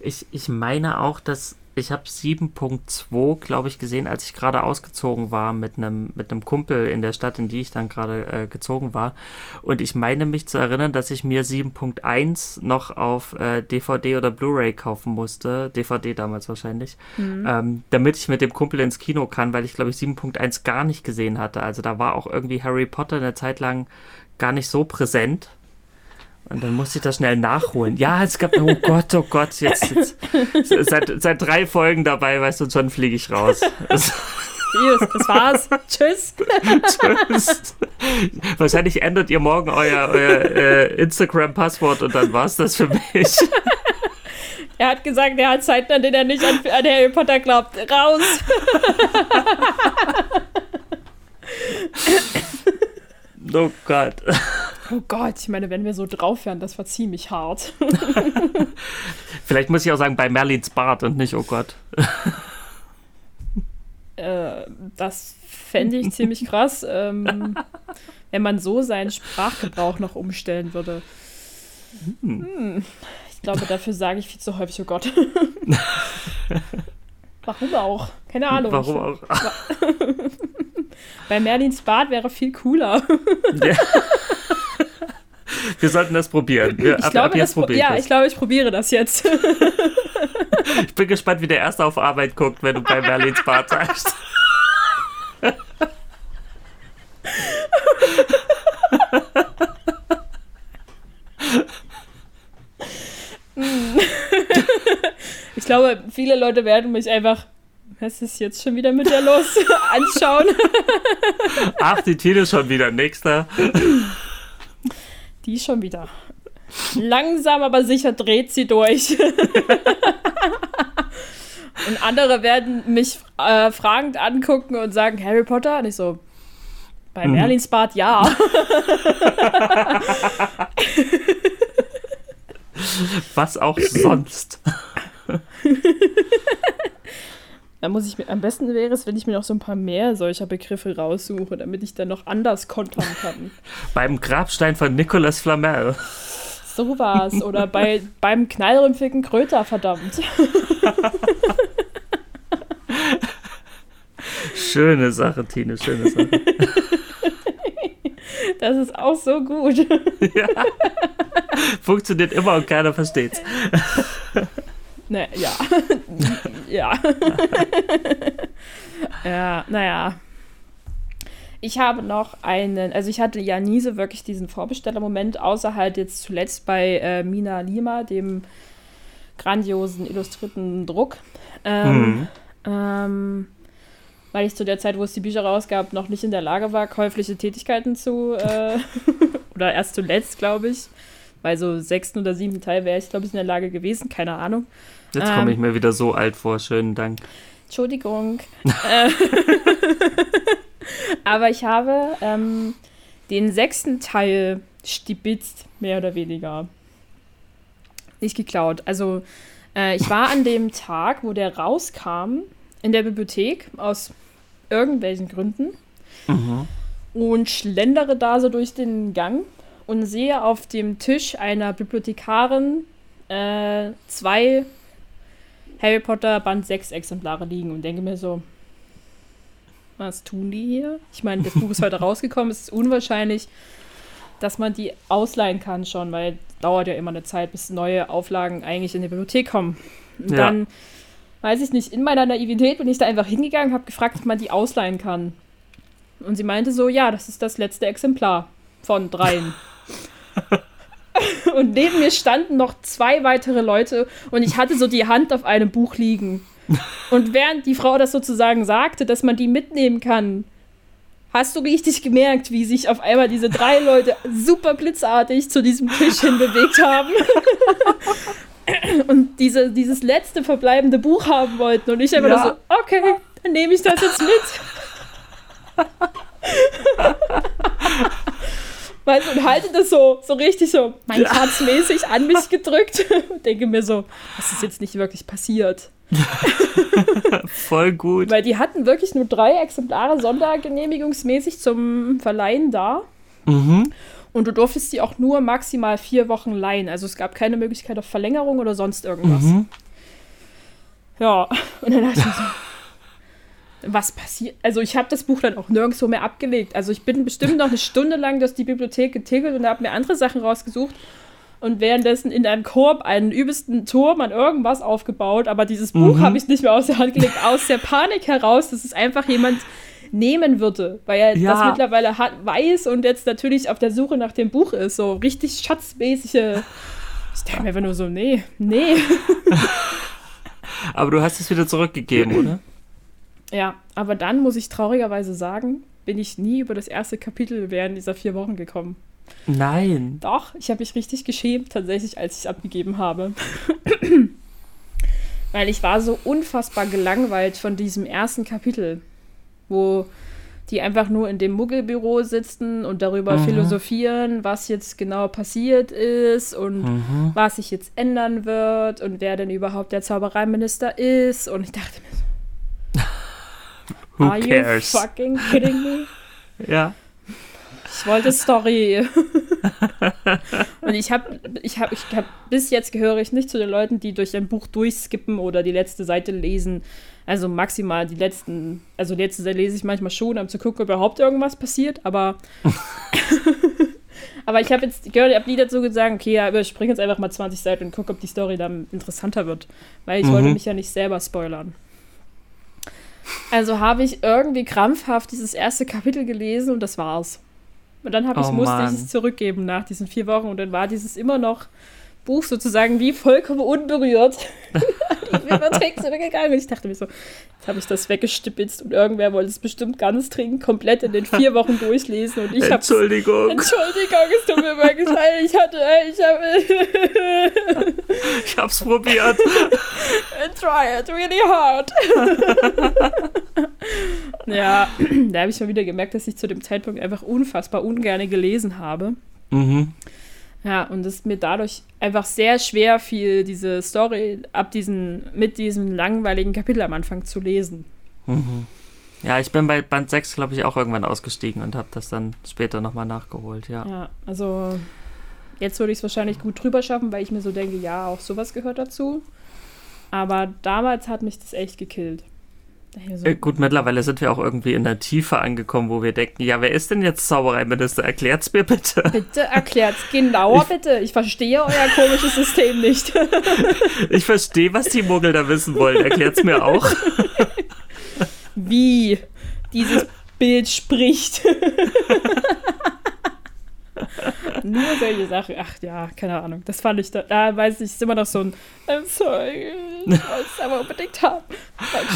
Ich, ich meine auch, dass ich habe 7.2, glaube ich, gesehen, als ich gerade ausgezogen war mit einem mit einem Kumpel in der Stadt, in die ich dann gerade äh, gezogen war. Und ich meine mich zu erinnern, dass ich mir 7.1 noch auf äh, DVD oder Blu-ray kaufen musste, DVD damals wahrscheinlich, ähm, damit ich mit dem Kumpel ins Kino kann, weil ich glaube ich 7.1 gar nicht gesehen hatte. Also da war auch irgendwie Harry Potter eine Zeit lang gar nicht so präsent. Und dann musste ich das schnell nachholen. Ja, es gab, oh Gott, oh Gott, jetzt, jetzt seit, seit drei Folgen dabei, weißt du, und schon fliege ich raus. (laughs) Das, Tschüss, das war's. Tschüss. tschüss. Wahrscheinlich ändert ihr morgen euer, euer äh, Instagram-Passwort und dann war's das für mich. (laughs) Er hat gesagt, er hat Zeiten, an denen er nicht an, an Harry Potter glaubt. Raus! (laughs) Oh Gott. Oh Gott, ich meine, wenn wir so drauf wären, das war ziemlich hart. (laughs) Vielleicht muss ich auch sagen, bei Merlins Bart und nicht, oh Gott. Äh, das fände ich ziemlich krass, ähm, wenn man so seinen Sprachgebrauch noch umstellen würde. Hm. Ich glaube, dafür sage ich viel zu häufig, oh Gott. (laughs) Warum auch? Keine Ahnung. Warum auch? Bei Merlins Bart wäre viel cooler. (laughs) Wir sollten das probieren. Wir, Ich ab, glaube, ab das, pro- probiere ich ja, das. ich glaube, ich probiere das jetzt. Ich bin gespannt, wie der Erste auf Arbeit guckt, wenn du bei Merlins Bart sagst. Ich glaube, viele Leute werden mich einfach, was ist jetzt schon wieder mit der los, (laughs) anschauen. Ach, die Tine schon wieder. Nächster. Die schon wieder. Langsam, aber sicher dreht sie durch. (laughs) und andere werden mich äh, fragend angucken und sagen, Harry Potter? Und ich so, bei Merlins Bart ja. (laughs) Was auch sonst. Da muss ich mir, am besten wäre es, wenn ich mir noch so ein paar mehr solcher Begriffe raussuche, damit ich dann noch anders kontern kann. (laughs) Beim Grabstein von Nicolas Flamel. So war's. Oder bei, beim knallrümpfigen Kröter, verdammt. (laughs) Schöne Sache, Tine, schöne Sache. (laughs) Das ist auch so gut. Funktioniert immer und keiner versteht's. Ne, ja. (laughs) ja. (laughs) ja, naja. Ich habe noch einen, also ich hatte ja nie so wirklich diesen Vorbestellermoment, außer halt jetzt zuletzt bei äh, Mina Lima, dem grandiosen illustrierten Druck. Ähm, Mhm. ähm, weil ich zu der Zeit, wo es die Bücher rausgab, noch nicht in der Lage war, käufliche Tätigkeiten zu, äh, (laughs) oder erst zuletzt, glaube ich. Bei so sechsten oder siebten Teil wäre ich, glaube ich, in der Lage gewesen, keine Ahnung. Jetzt Ähm. komme ich mir wieder so alt vor. Schönen Dank. Entschuldigung. Äh, (laughs) Aber ich habe ähm, den sechsten Teil stibitzt, mehr oder weniger. Nicht geklaut. Also, äh, ich war an dem Tag, wo der rauskam, in der Bibliothek, aus irgendwelchen Gründen. Mhm. Und schlendere da so durch den Gang und sehe auf dem Tisch einer Bibliothekarin äh, zwei Harry Potter Band 6 Exemplare liegen und denke mir so, Was tun die hier? Ich meine, das Buch ist heute (laughs) rausgekommen. Es ist unwahrscheinlich, dass man die ausleihen kann schon, weil dauert ja immer eine Zeit, bis neue Auflagen eigentlich in die Bibliothek kommen. Und Ja. dann, weiß ich nicht, in meiner Naivität bin ich da einfach hingegangen, habe gefragt, ob man die ausleihen kann. Und sie meinte so, ja, das ist das letzte Exemplar von dreien. (laughs) (laughs) und neben mir standen noch zwei weitere Leute und ich hatte so die Hand auf einem Buch liegen. Und während die Frau das sozusagen sagte, dass man die mitnehmen kann, hast du richtig gemerkt, wie sich auf einmal diese drei Leute super blitzartig zu diesem Tisch hin bewegt haben. (laughs) Und diese, dieses letzte verbleibende Buch haben wollten. Und ich einfach Ja. so, okay, dann nehme ich das jetzt mit. (laughs) Weißt du, und halte das so, so richtig so, mein mäßig an mich gedrückt. Und (laughs) denke mir so, das ist jetzt nicht wirklich passiert. (laughs) Voll gut. Weil die hatten wirklich nur drei Exemplare sondergenehmigungsmäßig zum Verleihen da. Mhm. Und du durftest die auch nur maximal vier Wochen leihen. Also es gab keine Möglichkeit auf Verlängerung oder sonst irgendwas. Mhm. Ja, (laughs) und dann dachte ich so, was passiert? Also ich habe das Buch dann auch nirgendwo mehr abgelegt. Also ich bin bestimmt noch eine Stunde lang durch die Bibliothek getigelt und habe mir andere Sachen rausgesucht und währenddessen in einem Korb einen übelsten Turm an irgendwas aufgebaut. Aber dieses Buch Mhm. habe ich nicht mehr aus der Hand gelegt, aus der Panik heraus, dass es einfach jemand nehmen würde, weil er Ja. das mittlerweile hat, weiß und jetzt natürlich auf der Suche nach dem Buch ist. So richtig schatzmäßige. Ich denke mir einfach nur so, nee, nee. (laughs) Aber du hast es wieder zurückgegeben, oder? Ja, aber dann muss ich traurigerweise sagen, bin ich nie über das erste Kapitel während dieser vier Wochen gekommen. Nein. Doch, ich habe mich richtig geschämt, tatsächlich, als ich es abgegeben habe. (laughs) Weil ich war so unfassbar gelangweilt von diesem ersten Kapitel, wo die einfach nur in dem Muggelbüro sitzen und darüber Mhm. philosophieren, was jetzt genau passiert ist und Mhm. was sich jetzt ändern wird und wer denn überhaupt der Zaubereiminister ist. Und ich dachte mir so, Who are cares? you fucking kidding me? (laughs) Ja. Ich wollte Story. (laughs) und ich habe, ich habe, ich habe, bis jetzt gehöre ich nicht zu den Leuten, die durch ein Buch durchskippen oder die letzte Seite lesen. Also maximal die letzten, also die letzte Seite lese ich manchmal schon, um zu gucken, ob überhaupt irgendwas passiert, aber. (laughs) aber ich habe jetzt gehört, ich habe nie dazu gesagt, okay, ja, überspringe jetzt einfach mal 20 Seiten und gucke, ob die Story dann interessanter wird. Weil ich Mhm. wollte mich ja nicht selber spoilern. Also habe ich irgendwie krampfhaft dieses erste Kapitel gelesen und das war's. Und dann habe ich, Oh musste ich es zurückgeben nach diesen vier Wochen und dann war dieses immer noch Buch sozusagen wie vollkommen unberührt (laughs) an die Bibliothek zurückgegangen. Und ich dachte mir so, jetzt habe ich das weggestipitzt und irgendwer wollte es bestimmt ganz dringend komplett in den vier Wochen durchlesen und ich habe Entschuldigung. Entschuldigung, es tut mir wirklich leid. Ich hatte, ich habe Ich hab's probiert. (laughs) try it really hard. (laughs) ja, (clears throat) da habe ich mal wieder gemerkt, dass ich zu dem Zeitpunkt einfach unfassbar ungerne gelesen habe. mhm. Ja, und es mir dadurch einfach sehr schwer fiel, diese Story ab diesen, mit diesem langweiligen Kapitel am Anfang zu lesen. Mhm. Ja, ich bin bei Band 6, glaube ich, auch irgendwann ausgestiegen und habe das dann später nochmal nachgeholt, ja. Ja, also jetzt würde ich es wahrscheinlich gut drüber schaffen, weil ich mir so denke, ja, auch sowas gehört dazu. Aber damals hat mich das echt gekillt. Ich So, Äh, gut, mittlerweile sind wir auch irgendwie in der Tiefe angekommen, wo wir denken, ja, wer ist denn jetzt Zaubereiminister? Erklärt's mir bitte. bitte erklärt's genauer, bitte. Ich verstehe euer komisches System nicht. (laughs) Ich verstehe, was die Muggel da wissen wollen. Erklärt's mir auch. Wie dieses Bild spricht. (laughs) (laughs) Nur solche Sachen. Ach ja, keine Ahnung. Das fand ich da. Da weiß ich, ist immer noch so ein. I'm sorry. Ich wollte es aber unbedingt haben.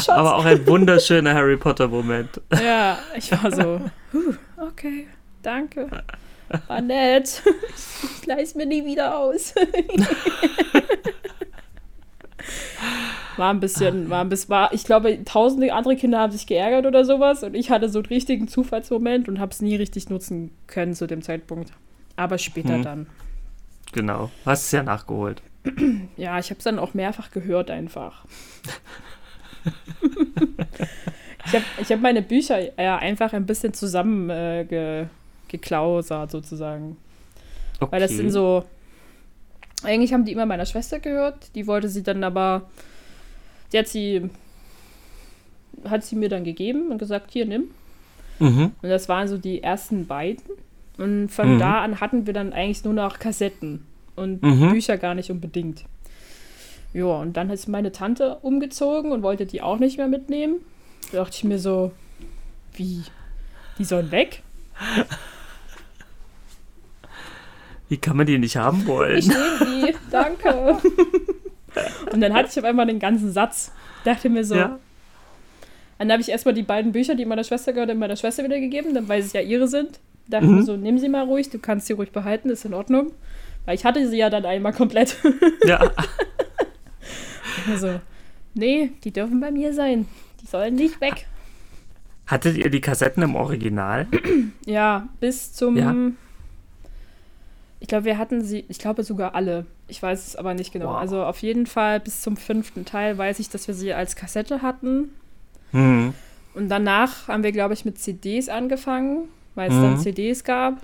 Aber auch ein wunderschöner Harry Potter-Moment. (laughs) Ja, ich war so. Huh, okay, danke. War nett. Ich leih's mir nie wieder aus. (laughs) War ein bisschen, war ein bisschen, war, ich glaube, tausende andere Kinder haben sich geärgert oder sowas und ich hatte so einen richtigen Zufallsmoment und habe es nie richtig nutzen können zu dem Zeitpunkt. Aber später Hm. dann. Genau. Hast es ja nachgeholt. (clears throat) Ja, ich habe es dann auch mehrfach gehört einfach. (laughs) ich habe ich hab meine Bücher ja einfach ein bisschen zusammen äh, ge, geklausert sozusagen. Okay. Weil das sind so. Eigentlich haben die immer meiner Schwester gehört. Die wollte sie dann aber. Die hat sie hat sie mir dann gegeben und gesagt, hier, nimm. Mhm. Und das waren so die ersten beiden. Und von Mhm. da an hatten wir dann eigentlich nur noch Kassetten und Mhm. Bücher gar nicht unbedingt. Ja, und dann ist meine Tante umgezogen und wollte die auch nicht mehr mitnehmen. Da dachte ich mir so, wie? Die sollen weg? Wie kann man die nicht haben wollen? Ich nehme die, danke. (laughs) Und dann hatte ich auf einmal den ganzen Satz. Dachte mir so, Ja. Dann habe ich erstmal die beiden Bücher, die meiner Schwester gehörten, meiner Schwester wiedergegeben, dann weil es ja ihre sind. Dachte Mhm. mir so, nimm sie mal ruhig, du kannst sie ruhig behalten, ist in Ordnung. Weil ich hatte sie ja dann einmal komplett. (laughs) ja. also, nee, die dürfen bei mir sein. Die sollen nicht weg. Hattet ihr die Kassetten im Original? Ja, bis zum. Ja. Ich glaube, wir hatten sie, ich glaube sogar alle. Ich weiß es aber nicht genau. Wow. Also auf jeden Fall bis zum fünften Teil weiß ich, dass wir sie als Kassette hatten. Mhm. Und danach haben wir, glaube ich, mit CDs angefangen, weil es Mhm. dann CDs gab.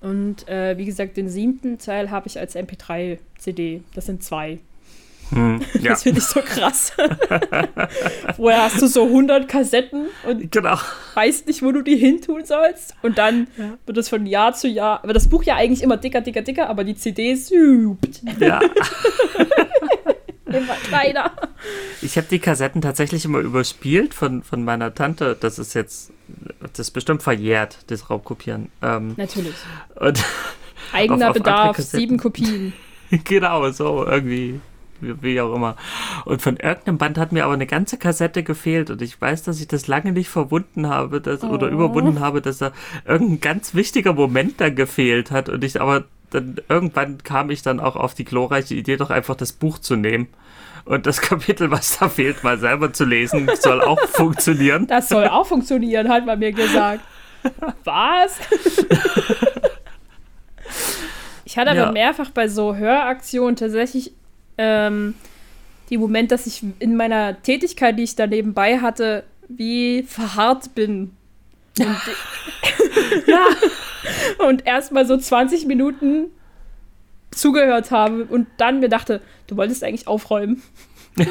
Und äh, wie gesagt, den siebten Teil habe ich als MP3-CD. Das sind zwei. Mhm. (laughs) Ja, Das finde ich so krass. (laughs) Woher hast du so 100 Kassetten und genau. weißt nicht, wo du die hin tun sollst? Und dann Ja. wird es von Jahr zu Jahr, aber das Buch ja eigentlich immer dicker, dicker, dicker, aber die CDs Ja. (laughs) immer kleiner. Ich habe die Kassetten tatsächlich immer überspielt von, von meiner Tante. Das ist jetzt, das ist bestimmt verjährt, das Raubkopieren. Ähm, Natürlich. und Eigener Auf- auf Bedarf, sieben Kopien. genau, so irgendwie. Wie, auch immer. Und von irgendeinem Band hat mir aber eine ganze Kassette gefehlt und ich weiß, dass ich das lange nicht verwunden habe dass, oder Oh. überwunden habe, dass da irgendein ganz wichtiger Moment dann gefehlt hat und ich aber dann irgendwann kam ich dann auch auf die glorreiche Idee, doch einfach das Buch zu nehmen. Und das (laughs) Kapitel, was da fehlt, mal selber zu lesen, soll auch (laughs) funktionieren. Das soll auch funktionieren, hat man mir gesagt. Was? (laughs) Ich hatte aber Ja. mehrfach bei so Höraktionen tatsächlich ähm, die Moment, dass ich in meiner Tätigkeit, die ich da nebenbei hatte, wie verharrt bin. Und, (laughs) (laughs) Ja. und erstmal so 20 Minuten zugehört habe und dann mir dachte, du wolltest eigentlich aufräumen. (laughs)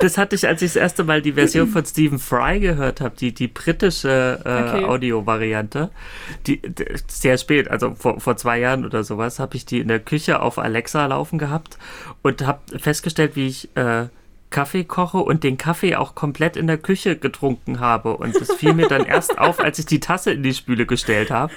Das hatte ich, als ich das erste Mal die Version von Stephen Fry gehört habe, die, die britische äh, Okay. Audiovariante. Die, d- sehr spät, also vor, vor zwei Jahren oder sowas, habe ich die in der Küche auf Alexa laufen gehabt und habe festgestellt, wie ich äh, Kaffee koche und den Kaffee auch komplett in der Küche getrunken habe. Und das fiel mir dann erst auf, als ich die Tasse in die Spüle gestellt habe.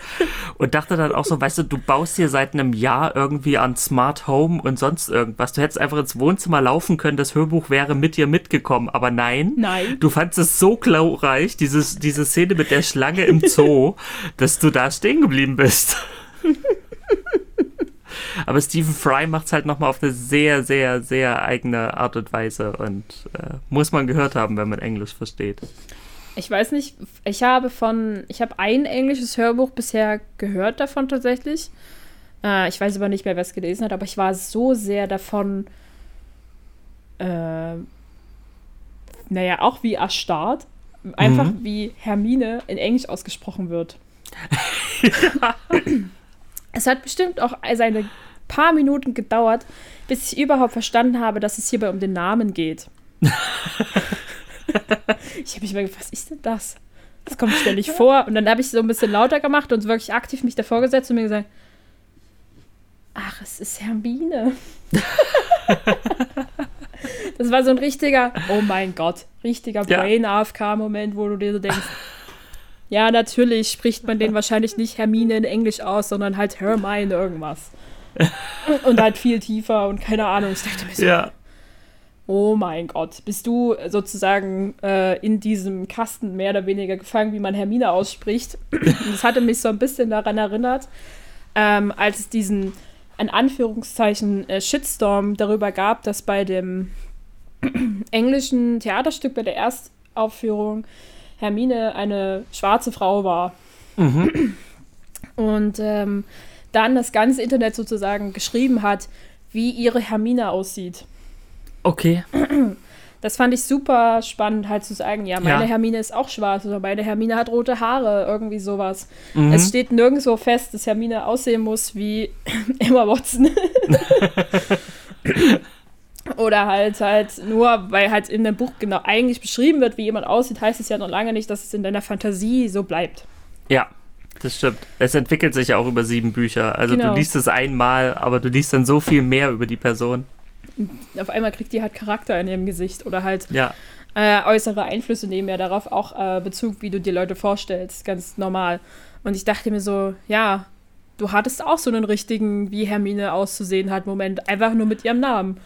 Und dachte dann auch so, weißt du, du baust hier seit einem Jahr irgendwie an Smart Home und sonst irgendwas. Du hättest einfach ins Wohnzimmer laufen können, das Hörbuch wäre mit dir mitgekommen. Aber nein, Nein. du fandst es so glorreich, dieses, diese Szene mit der Schlange im Zoo, dass du da stehen geblieben bist. Aber Stephen Fry macht es halt nochmal auf eine sehr, sehr, sehr eigene Art und Weise und äh, muss man gehört haben, wenn man Englisch versteht. Ich weiß nicht, ich habe von, ich habe ein englisches Hörbuch bisher gehört davon tatsächlich. Äh, ich weiß aber nicht mehr, wer es gelesen hat, aber ich war so sehr davon, äh, naja, auch wie erstarrt, einfach Mhm. wie Hermine in Englisch ausgesprochen wird. (laughs) Es hat bestimmt auch seine paar Minuten gedauert, bis ich überhaupt verstanden habe, dass es hierbei um den Namen geht. (laughs) ich habe mich immer gefragt, was ist denn das? Das kommt ständig vor. Und dann habe ich so ein bisschen lauter gemacht und wirklich aktiv mich davor gesetzt und mir gesagt, ach, es ist Hermine. (laughs) das war so ein richtiger, oh mein Gott, richtiger Ja. Brain-AFK-Moment, wo du dir so denkst, ja, natürlich spricht man den wahrscheinlich nicht Hermine in Englisch aus, sondern halt Hermine irgendwas. (laughs) und halt viel tiefer und keine Ahnung. Ich dachte mir so, Ja. oh mein Gott, bist du sozusagen äh, in diesem Kasten mehr oder weniger gefangen, wie man Hermine ausspricht. Und das hatte mich so ein bisschen daran erinnert, ähm, als es diesen, in Anführungszeichen, äh, Shitstorm darüber gab, dass bei dem (clears throat) englischen Theaterstück, bei der Erstaufführung, Hermine eine schwarze Frau war. Mhm. Und ähm, dann das ganze Internet sozusagen geschrieben hat, wie ihre Hermine aussieht. Okay. Das fand ich super spannend, halt zu sagen, ja, meine Ja. Hermine ist auch schwarz oder meine Hermine hat rote Haare, irgendwie sowas. Mhm. Es steht nirgendwo fest, dass Hermine aussehen muss wie (laughs) Emma Watson. (laughs) Oder halt halt nur, weil halt in dem Buch genau eigentlich beschrieben wird, wie jemand aussieht, heißt es ja noch lange nicht, dass es in deiner Fantasie so bleibt. Ja, das stimmt. Es entwickelt sich ja auch über sieben Bücher. Also genau. du liest es einmal, aber du liest dann so viel mehr über die Person. Auf einmal kriegt die halt Charakter in ihrem Gesicht oder halt ja. äh, äußere Einflüsse nehmen ja darauf auch äh, Bezug, wie du dir Leute vorstellst. Ganz normal. Und ich dachte mir so, ja, du hattest auch so einen richtigen, wie Hermine auszusehen hat, Moment, einfach nur mit ihrem Namen.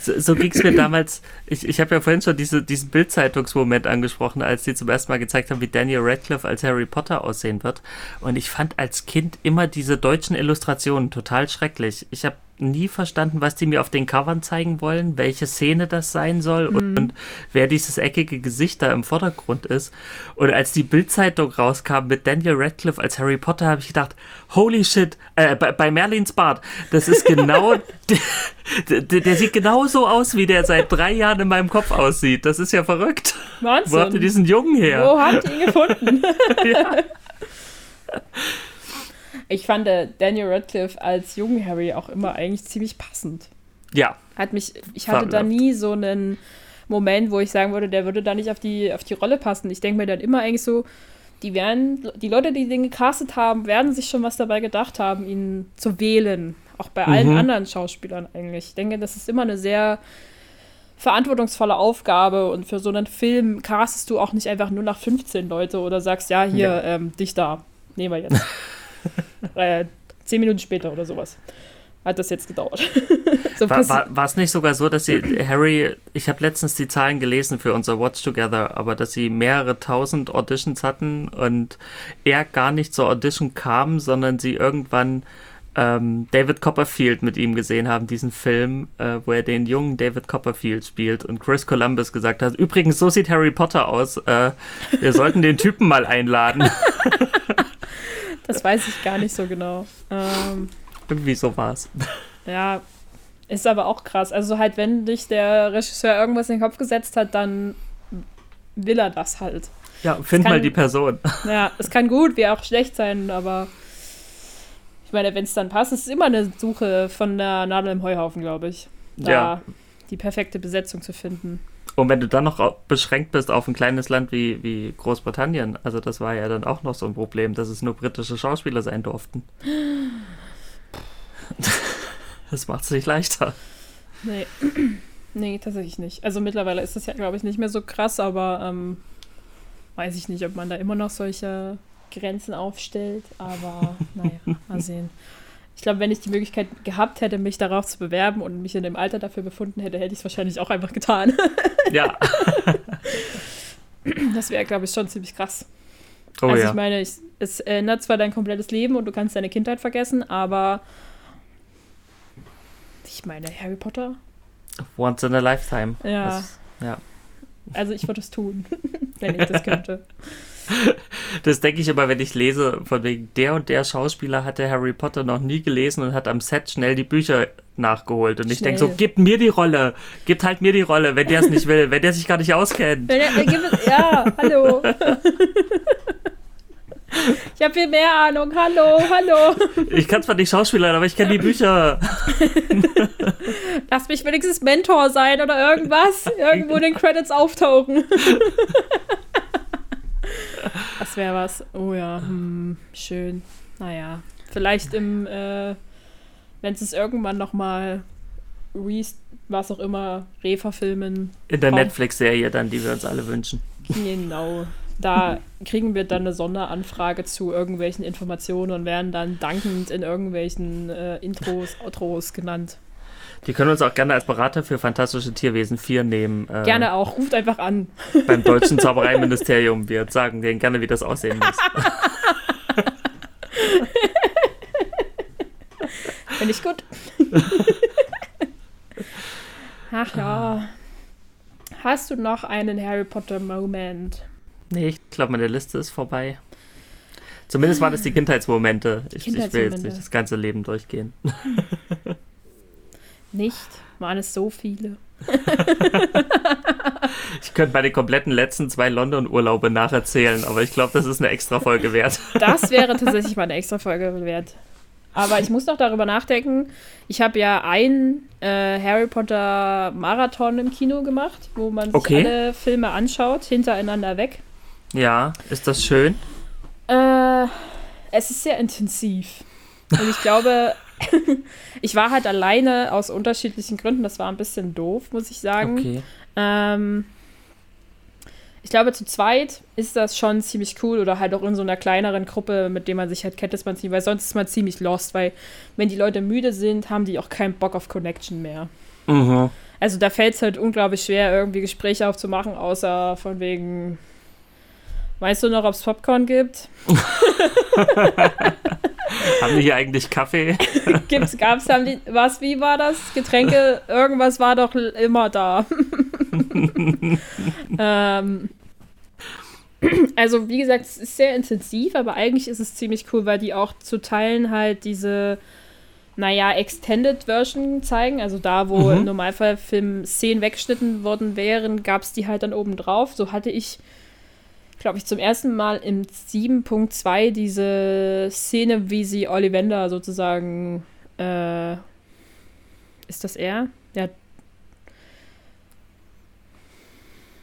So, so ging es mir damals. Ich, ich habe ja vorhin schon diese, diesen Bildzeitungsmoment angesprochen, als die zum ersten Mal gezeigt haben, wie Daniel Radcliffe als Harry Potter aussehen wird. Und ich fand als Kind immer diese deutschen Illustrationen total schrecklich. Ich habe nie verstanden, was die mir auf den Covern zeigen wollen, welche Szene das sein soll mhm. und, und, wer dieses eckige Gesicht da im Vordergrund ist. Und als die Bildzeitung rauskam mit Daniel Radcliffe als Harry Potter, habe ich gedacht, holy shit, äh, bei, bei Merlins Bart, das ist genau, (laughs) der, der, sieht genauso aus, wie der seit drei Jahren in meinem Kopf aussieht. Das ist ja verrückt. Wahnsinn. Wo habt ihr diesen Jungen her? Wo habt ihr ihn gefunden? (laughs) ja. (laughs) Ich fand äh, Daniel Radcliffe als jungen Harry auch immer eigentlich ziemlich passend. Ja. Hat mich, ich hatte da nie so einen Moment, wo ich sagen würde, der würde da nicht auf die, auf die Rolle passen. Ich denke mir dann immer eigentlich so, die werden, die Leute, die den gecastet haben, werden sich schon was dabei gedacht haben, ihn zu wählen. Auch bei mhm. allen anderen Schauspielern eigentlich. Ich denke, das ist immer eine sehr verantwortungsvolle Aufgabe und für so einen Film castest du auch nicht einfach nur nach 15 Leute oder sagst, ja, hier, ja. Ähm, dich da, nehmen wir jetzt. (laughs) äh, zehn Minuten später oder sowas hat das jetzt gedauert. (laughs) so war, es nicht sogar so, dass sie Harry, ich habe letztens die Zahlen gelesen für unser Watch Together, aber dass sie mehrere tausend Auditions hatten und er gar nicht zur Audition kam, sondern sie irgendwann ähm, David Copperfield mit ihm gesehen haben, diesen Film, äh, wo er den jungen David Copperfield spielt und Chris Columbus gesagt hat, übrigens, so sieht Harry Potter aus, äh, wir sollten den Typen mal einladen. (laughs) Das weiß ich gar nicht so genau. Ähm, Irgendwie so war es. Ja, ist aber auch krass. Also halt, wenn dich der Regisseur irgendwas in den Kopf gesetzt hat, dann will er das halt. Ja, find kann, mal die Person. Ja, es kann gut wie auch schlecht sein, aber ich meine, wenn es dann passt, ist es immer eine Suche von der Nadel im Heuhaufen, glaube ich. Da ja. die perfekte Besetzung zu finden. Und wenn du dann noch beschränkt bist auf ein kleines Land wie, wie Großbritannien, also das war ja dann auch noch so ein Problem, dass es nur britische Schauspieler sein durften. (gasps) Das macht es nicht leichter. Nee. (clears throat) nee, tatsächlich nicht. Also mittlerweile ist das ja, glaube ich, nicht mehr so krass, aber ähm, weiß ich nicht, ob man da immer noch solche Grenzen aufstellt. Aber naja, mal sehen. Ich glaube, wenn ich die Möglichkeit gehabt hätte, mich darauf zu bewerben und mich in dem Alter dafür befunden hätte, hätte ich es wahrscheinlich auch einfach getan. (laughs) Ja. (laughs) das wäre, glaube ich, schon ziemlich krass. Oh, also ja. ich meine, ich, es ändert zwar dein komplettes Leben und du kannst deine Kindheit vergessen, aber ich meine, Harry Potter. Once in a lifetime. Ja. Das, ja. Also ich würde es tun, (laughs) wenn ich das könnte. (laughs) Das denke ich aber, wenn ich lese, von wegen der und der Schauspieler hatte Harry Potter noch nie gelesen und hat am Set schnell die Bücher nachgeholt. Und ich denke so, gib mir die Rolle, gib halt mir die Rolle, wenn der es nicht will, wenn der sich gar nicht auskennt. Wenn er, ja, hallo. (laughs) Ich habe viel mehr Ahnung. Hallo, hallo. Ich kann zwar nicht Schauspieler, aber ich kenne die Bücher. (laughs) Lass mich wenigstens Mentor sein oder irgendwas. Irgendwo in den Credits auftauchen. Das wäre was. Oh ja, hm, schön. Naja, vielleicht im, äh, wenn es irgendwann nochmal was auch immer, Re-verfilmen. In der Netflix-Serie dann, die wir uns alle wünschen. Genau. Da kriegen wir dann eine Sonderanfrage zu irgendwelchen Informationen und werden dann dankend in irgendwelchen äh, Intros, Outros genannt. Die können uns auch gerne als Berater für Fantastische Tierwesen 4 nehmen. Äh, gerne auch, ruft einfach an. (laughs) Beim Deutschen Zaubereiministerium. Wir sagen denen gerne, wie das aussehen muss. (laughs) Finde ich gut. (laughs) Ach ja. Hast du noch einen Harry Potter Moment? Nee, ich glaube, meine Liste ist vorbei. Zumindest waren es die Kindheitsmomente. Ich, Kindheitsmomente. ich will jetzt nicht das ganze Leben durchgehen. Nicht? Waren es so viele? (laughs) ich könnte meine kompletten letzten zwei London-Urlaube nacherzählen, aber ich glaube, das ist eine extra Folge wert. (laughs) das wäre tatsächlich mal eine extra Folge wert. Aber ich muss noch darüber nachdenken. Ich habe ja einen äh, Harry Potter Marathon im Kino gemacht, wo man sich Okay. alle Filme anschaut, hintereinander weg. Ja, ist das schön? Äh, es ist sehr intensiv. Und ich glaube, (laughs) ich war halt alleine aus unterschiedlichen Gründen. Das war ein bisschen doof, muss ich sagen. Okay. Ähm, ich glaube, zu zweit ist das schon ziemlich cool oder halt auch in so einer kleineren Gruppe, mit der man sich halt kennt, ist man ziemlich, weil sonst ist man ziemlich lost, weil wenn die Leute müde sind, haben die auch keinen Bock auf Connection mehr. Mhm. Also da fällt es halt unglaublich schwer, irgendwie Gespräche aufzumachen, außer von wegen, weißt du noch, ob es Popcorn gibt? (laughs) (laughs) Haben die hier eigentlich Kaffee? (laughs) Gibt's, gab's, haben die, was, wie war das? Getränke, irgendwas war doch immer da. (laughs) ähm, also, wie gesagt, es ist sehr intensiv, aber eigentlich ist es ziemlich cool, weil die auch zu Teilen halt diese, naja, Extended Version zeigen. Also da, wo Mhm. im Normalfall Film Szenen weggeschnitten worden wären, gab es die halt dann oben drauf. So hatte ich, glaube ich, zum ersten Mal im 7.2 diese Szene, wie sie Ollivander sozusagen, äh, ist das er? Ja.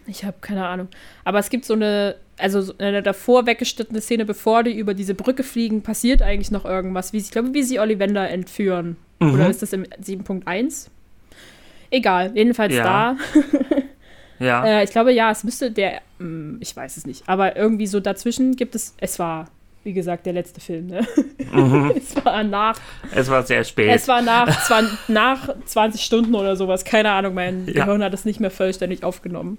Ich habe keine Ahnung. Aber es gibt so eine, also so eine davor weggeschnittene Szene, bevor die über diese Brücke fliegen, passiert eigentlich noch irgendwas. Wie, sie- ich glaube, wie sie Ollivander entführen. Mhm. Oder ist das im 7.1? Egal, jedenfalls Ja. da. (laughs) Ja. Äh, ich glaube, ja, es müsste der, hm, ich weiß es nicht, aber irgendwie so dazwischen gibt es, es war, wie gesagt, der letzte Film, ne? Mhm. (laughs) es war nach, Es war sehr spät. es war nach, zwan, nach 20 Stunden oder sowas, keine Ahnung, mein Ja. Gehirn hat es nicht mehr vollständig aufgenommen.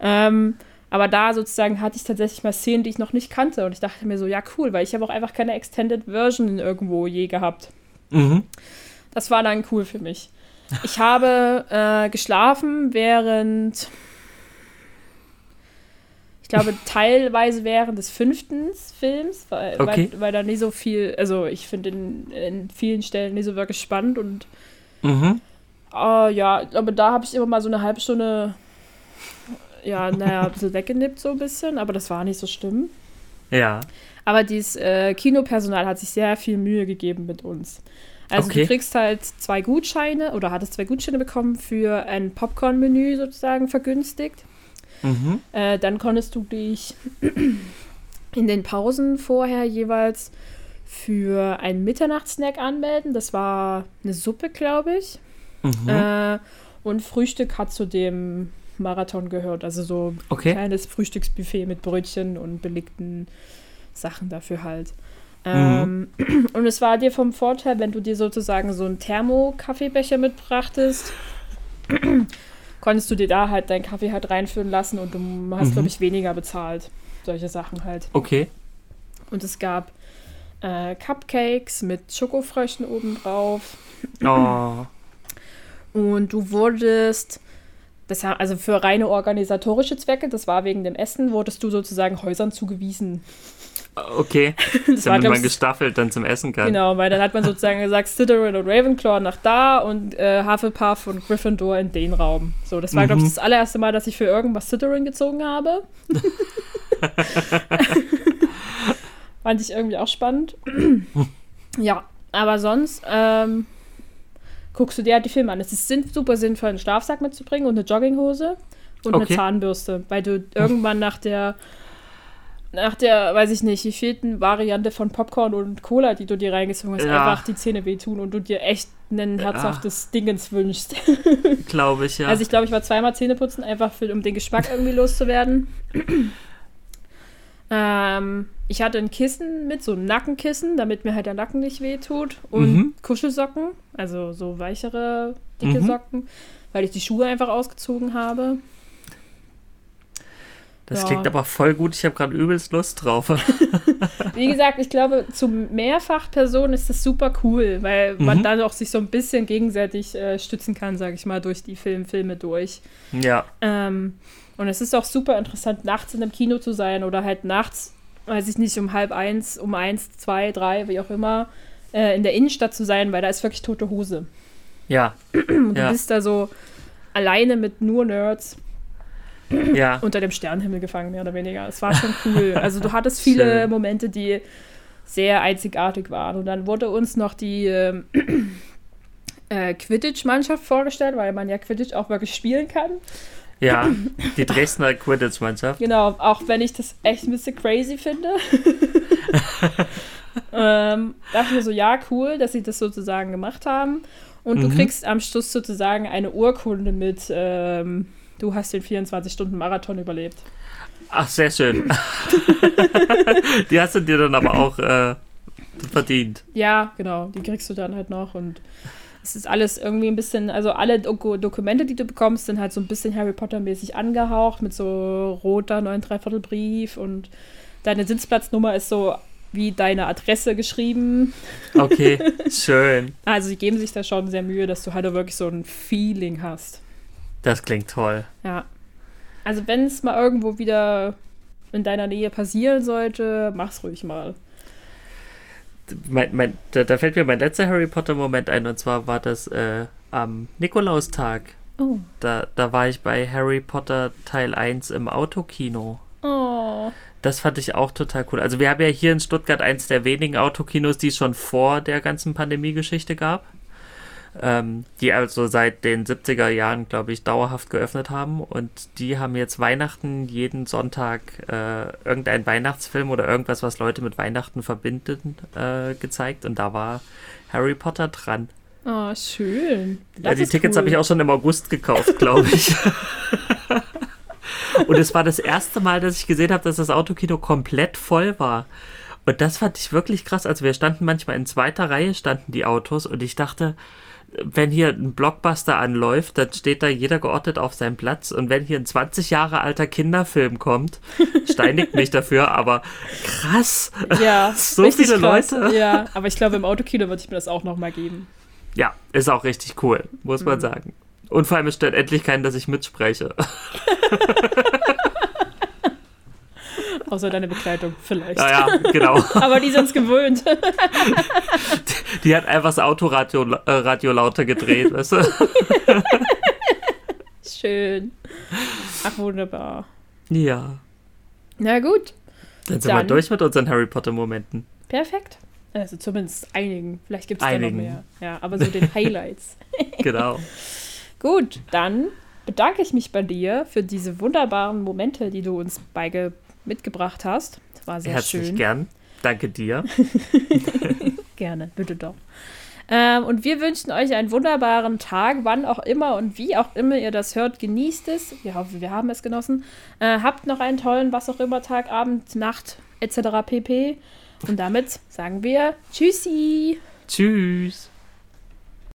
Ähm, aber da sozusagen hatte ich tatsächlich mal Szenen, die ich noch nicht kannte und ich dachte mir so, ja cool, weil ich habe auch einfach keine Extended Version irgendwo je gehabt. mhm. Das war dann cool für mich. Ich habe äh, geschlafen während, glaube, (laughs) teilweise während des fünften Films, weil, Okay. weil, weil da nie so viel, also ich finde in, in vielen Stellen nicht so wirklich spannend und Mhm. äh, ja, glaube, da habe ich immer mal so eine halbe Stunde, ja, naja, ein bisschen weggenippt so ein bisschen, aber das war nicht so schlimm. Ja. Aber dieses äh, Kinopersonal hat sich sehr viel Mühe gegeben mit uns. Also Okay. du kriegst halt zwei Gutscheine oder hattest zwei Gutscheine bekommen für ein Popcorn-Menü sozusagen vergünstigt. Mhm. Äh, dann konntest du dich (clears throat) in den Pausen vorher jeweils für einen Mitternachtssnack anmelden. Das war eine Suppe, glaube ich. Mhm. Äh, und Frühstück hat zu dem Marathon gehört. Also so ein Okay. kleines Frühstücksbuffet mit Brötchen und belegten Sachen dafür halt. Mhm. Ähm, (clears throat) und es war dir vom Vorteil, wenn du dir sozusagen so einen Thermo-Kaffeebecher mitbrachtest, konntest du dir da halt deinen Kaffee halt reinfüllen lassen und du hast, Mhm. glaube ich, weniger bezahlt. Solche Sachen halt. Okay. Und es gab äh, Cupcakes mit Schokofröschen obendrauf. Oh. Und du wurdest, das, also für reine organisatorische Zwecke, das war wegen dem Essen, wurdest du sozusagen Häusern zugewiesen. Okay. (laughs) Das war, Damit glaub man gestaffelt dann zum Essen kann. Genau, weil dann hat man (laughs) sozusagen gesagt, Slytherin und Ravenclaw nach da und äh, Hufflepuff und Gryffindor in den Raum. So, das war, glaube ich, Mhm. das allererste Mal, dass ich für irgendwas Slytherin gezogen habe. (laughs) Fand ich irgendwie auch spannend. (clears throat) ja, aber sonst ähm, guckst du dir halt die Filme an. Es ist super sinnvoll, einen Schlafsack mitzubringen und eine Jogginghose und Okay. eine Zahnbürste, weil du irgendwann nach der nach der, weiß ich nicht, wievielten Variante von Popcorn und Cola, die du dir reingezogen hast, Ja. einfach die Zähne wehtun und du dir echt ein herzhaftes Dingens wünschst. (laughs) (laughs) Glaube ich, ja. Also ich glaube, ich war zweimal Zähne putzen, einfach für, um den Geschmack irgendwie loszuwerden. (clears throat) ähm, ich hatte ein Kissen mit, so ein Nackenkissen, damit mir halt der Nacken nicht wehtut. Und Mhm. Kuschelsocken, also so weichere, dicke Mhm. Socken, weil ich die Schuhe einfach ausgezogen habe. Das ja. klingt aber voll gut. Ich habe gerade übelst Lust drauf. (laughs) Wie gesagt, ich glaube, zu Mehrfachpersonen ist das super cool, weil man Mhm. dann auch sich so ein bisschen gegenseitig äh, stützen kann, sage ich mal, durch die Film Filme durch. ja. Ähm, und es ist auch super interessant, nachts in einem Kino zu sein oder halt nachts, weiß ich nicht, um halb eins, um eins, zwei, drei, wie auch immer, äh, in der Innenstadt zu sein, weil da ist wirklich tote Hose. Ja. (clears throat) Und Ja. du bist da so alleine mit nur Nerds (clears throat) Ja. unter dem Sternenhimmel gefangen, mehr oder weniger. Es war schon (laughs) cool. Also du hattest viele Schön. Momente, die sehr einzigartig waren. Und dann wurde uns noch die ähm, (clears throat) äh, Quidditch-Mannschaft vorgestellt, weil man ja Quidditch auch wirklich spielen kann. Ja, (clears throat) die Dresdner Quidditch-Mannschaft. Genau, auch wenn ich das echt ein bisschen crazy finde. (laughs) (laughs) ähm, dachte ich mir so, ja, cool, dass sie das sozusagen gemacht haben. Und mhm. du kriegst am Schluss sozusagen eine Urkunde mit, ähm, du hast den 24-Stunden-Marathon überlebt. Ach, sehr schön. (laughs) die hast du dir dann aber auch äh, verdient. Ja, genau, die kriegst du dann halt noch und es ist alles irgendwie ein bisschen, also alle Doku Dokumente, die du bekommst, sind halt so ein bisschen Harry Potter-mäßig angehaucht mit so roter 9 Dreiviertel Brief und deine Sitzplatznummer ist so wie deine Adresse geschrieben. Okay, (laughs) schön. Also sie geben sich da schon sehr Mühe, dass du halt wirklich so ein Feeling hast. Das klingt toll. Ja. Also wenn es mal irgendwo wieder in deiner Nähe passieren sollte, mach's ruhig mal mein, mein, da, da, fällt mir mein letzter Harry Potter-Moment ein, und zwar war das äh, am Nikolaustag. Oh. Da, da war ich bei Harry Potter Teil 1 im Autokino. Oh. Das fand ich auch total cool. Also wir haben ja hier in Stuttgart eins der wenigen Autokinos, die es schon vor der ganzen Pandemie-Geschichte gab ähm, die also seit den 70er Jahren, glaube ich, dauerhaft geöffnet haben. Und die haben jetzt Weihnachten jeden Sonntag äh, irgendeinen Weihnachtsfilm oder irgendwas, was Leute mit Weihnachten verbinden, äh, gezeigt. Und da war Harry Potter dran. Oh, schön. ja, die Tickets cool. habe ich auch schon im August gekauft, glaube ich. (laughs) Und es war das erste Mal, dass ich gesehen habe, dass das Autokino komplett voll war. Und das fand ich wirklich krass. Also wir standen manchmal in zweiter Reihe, standen die Autos und ich dachte, wenn hier ein Blockbuster anläuft, dann steht da jeder geordnet auf seinem Platz. Und wenn hier ein 20 Jahre alter Kinderfilm kommt, (laughs) steinigt mich dafür, aber krass. Ja, (laughs) so viele krass. Leute. Ja, aber ich glaube, im Autokino würde ich mir das auch nochmal geben. Ja, ist auch richtig cool, muss man mhm. sagen. Und vor allem, es stört endlich keinen, dass ich mitspreche. (laughs) Außer deine Begleitung, vielleicht. Ja, ja genau. (laughs) Aber die sind es gewöhnt. die, die, hat einfach das Autoradio äh, Radio lauter gedreht, weißt du? (laughs) Schön. Ach, wunderbar. Ja. Na gut. Dann sind Dann. wir durch mit unseren Harry Potter-Momenten. Perfekt. Also zumindest einigen. Vielleicht gibt es da noch mehr. Ja, aber so den Highlights. (laughs) genau. Gut, dann bedanke ich mich bei dir für diese wunderbaren Momente, die du uns beigebracht mitgebracht hast. Das war sehr Herzlich schön. gern. Danke dir. (laughs) Gerne, bitte doch. Ähm, und wir wünschen euch einen wunderbaren Tag, wann auch immer und wie auch immer ihr das hört. Genießt es. Wir hoffen, wir haben es genossen. Äh, habt noch einen tollen, was auch immer, Tag, Abend, Nacht etc. pp. Und damit sagen wir Tschüssi. Tschüss.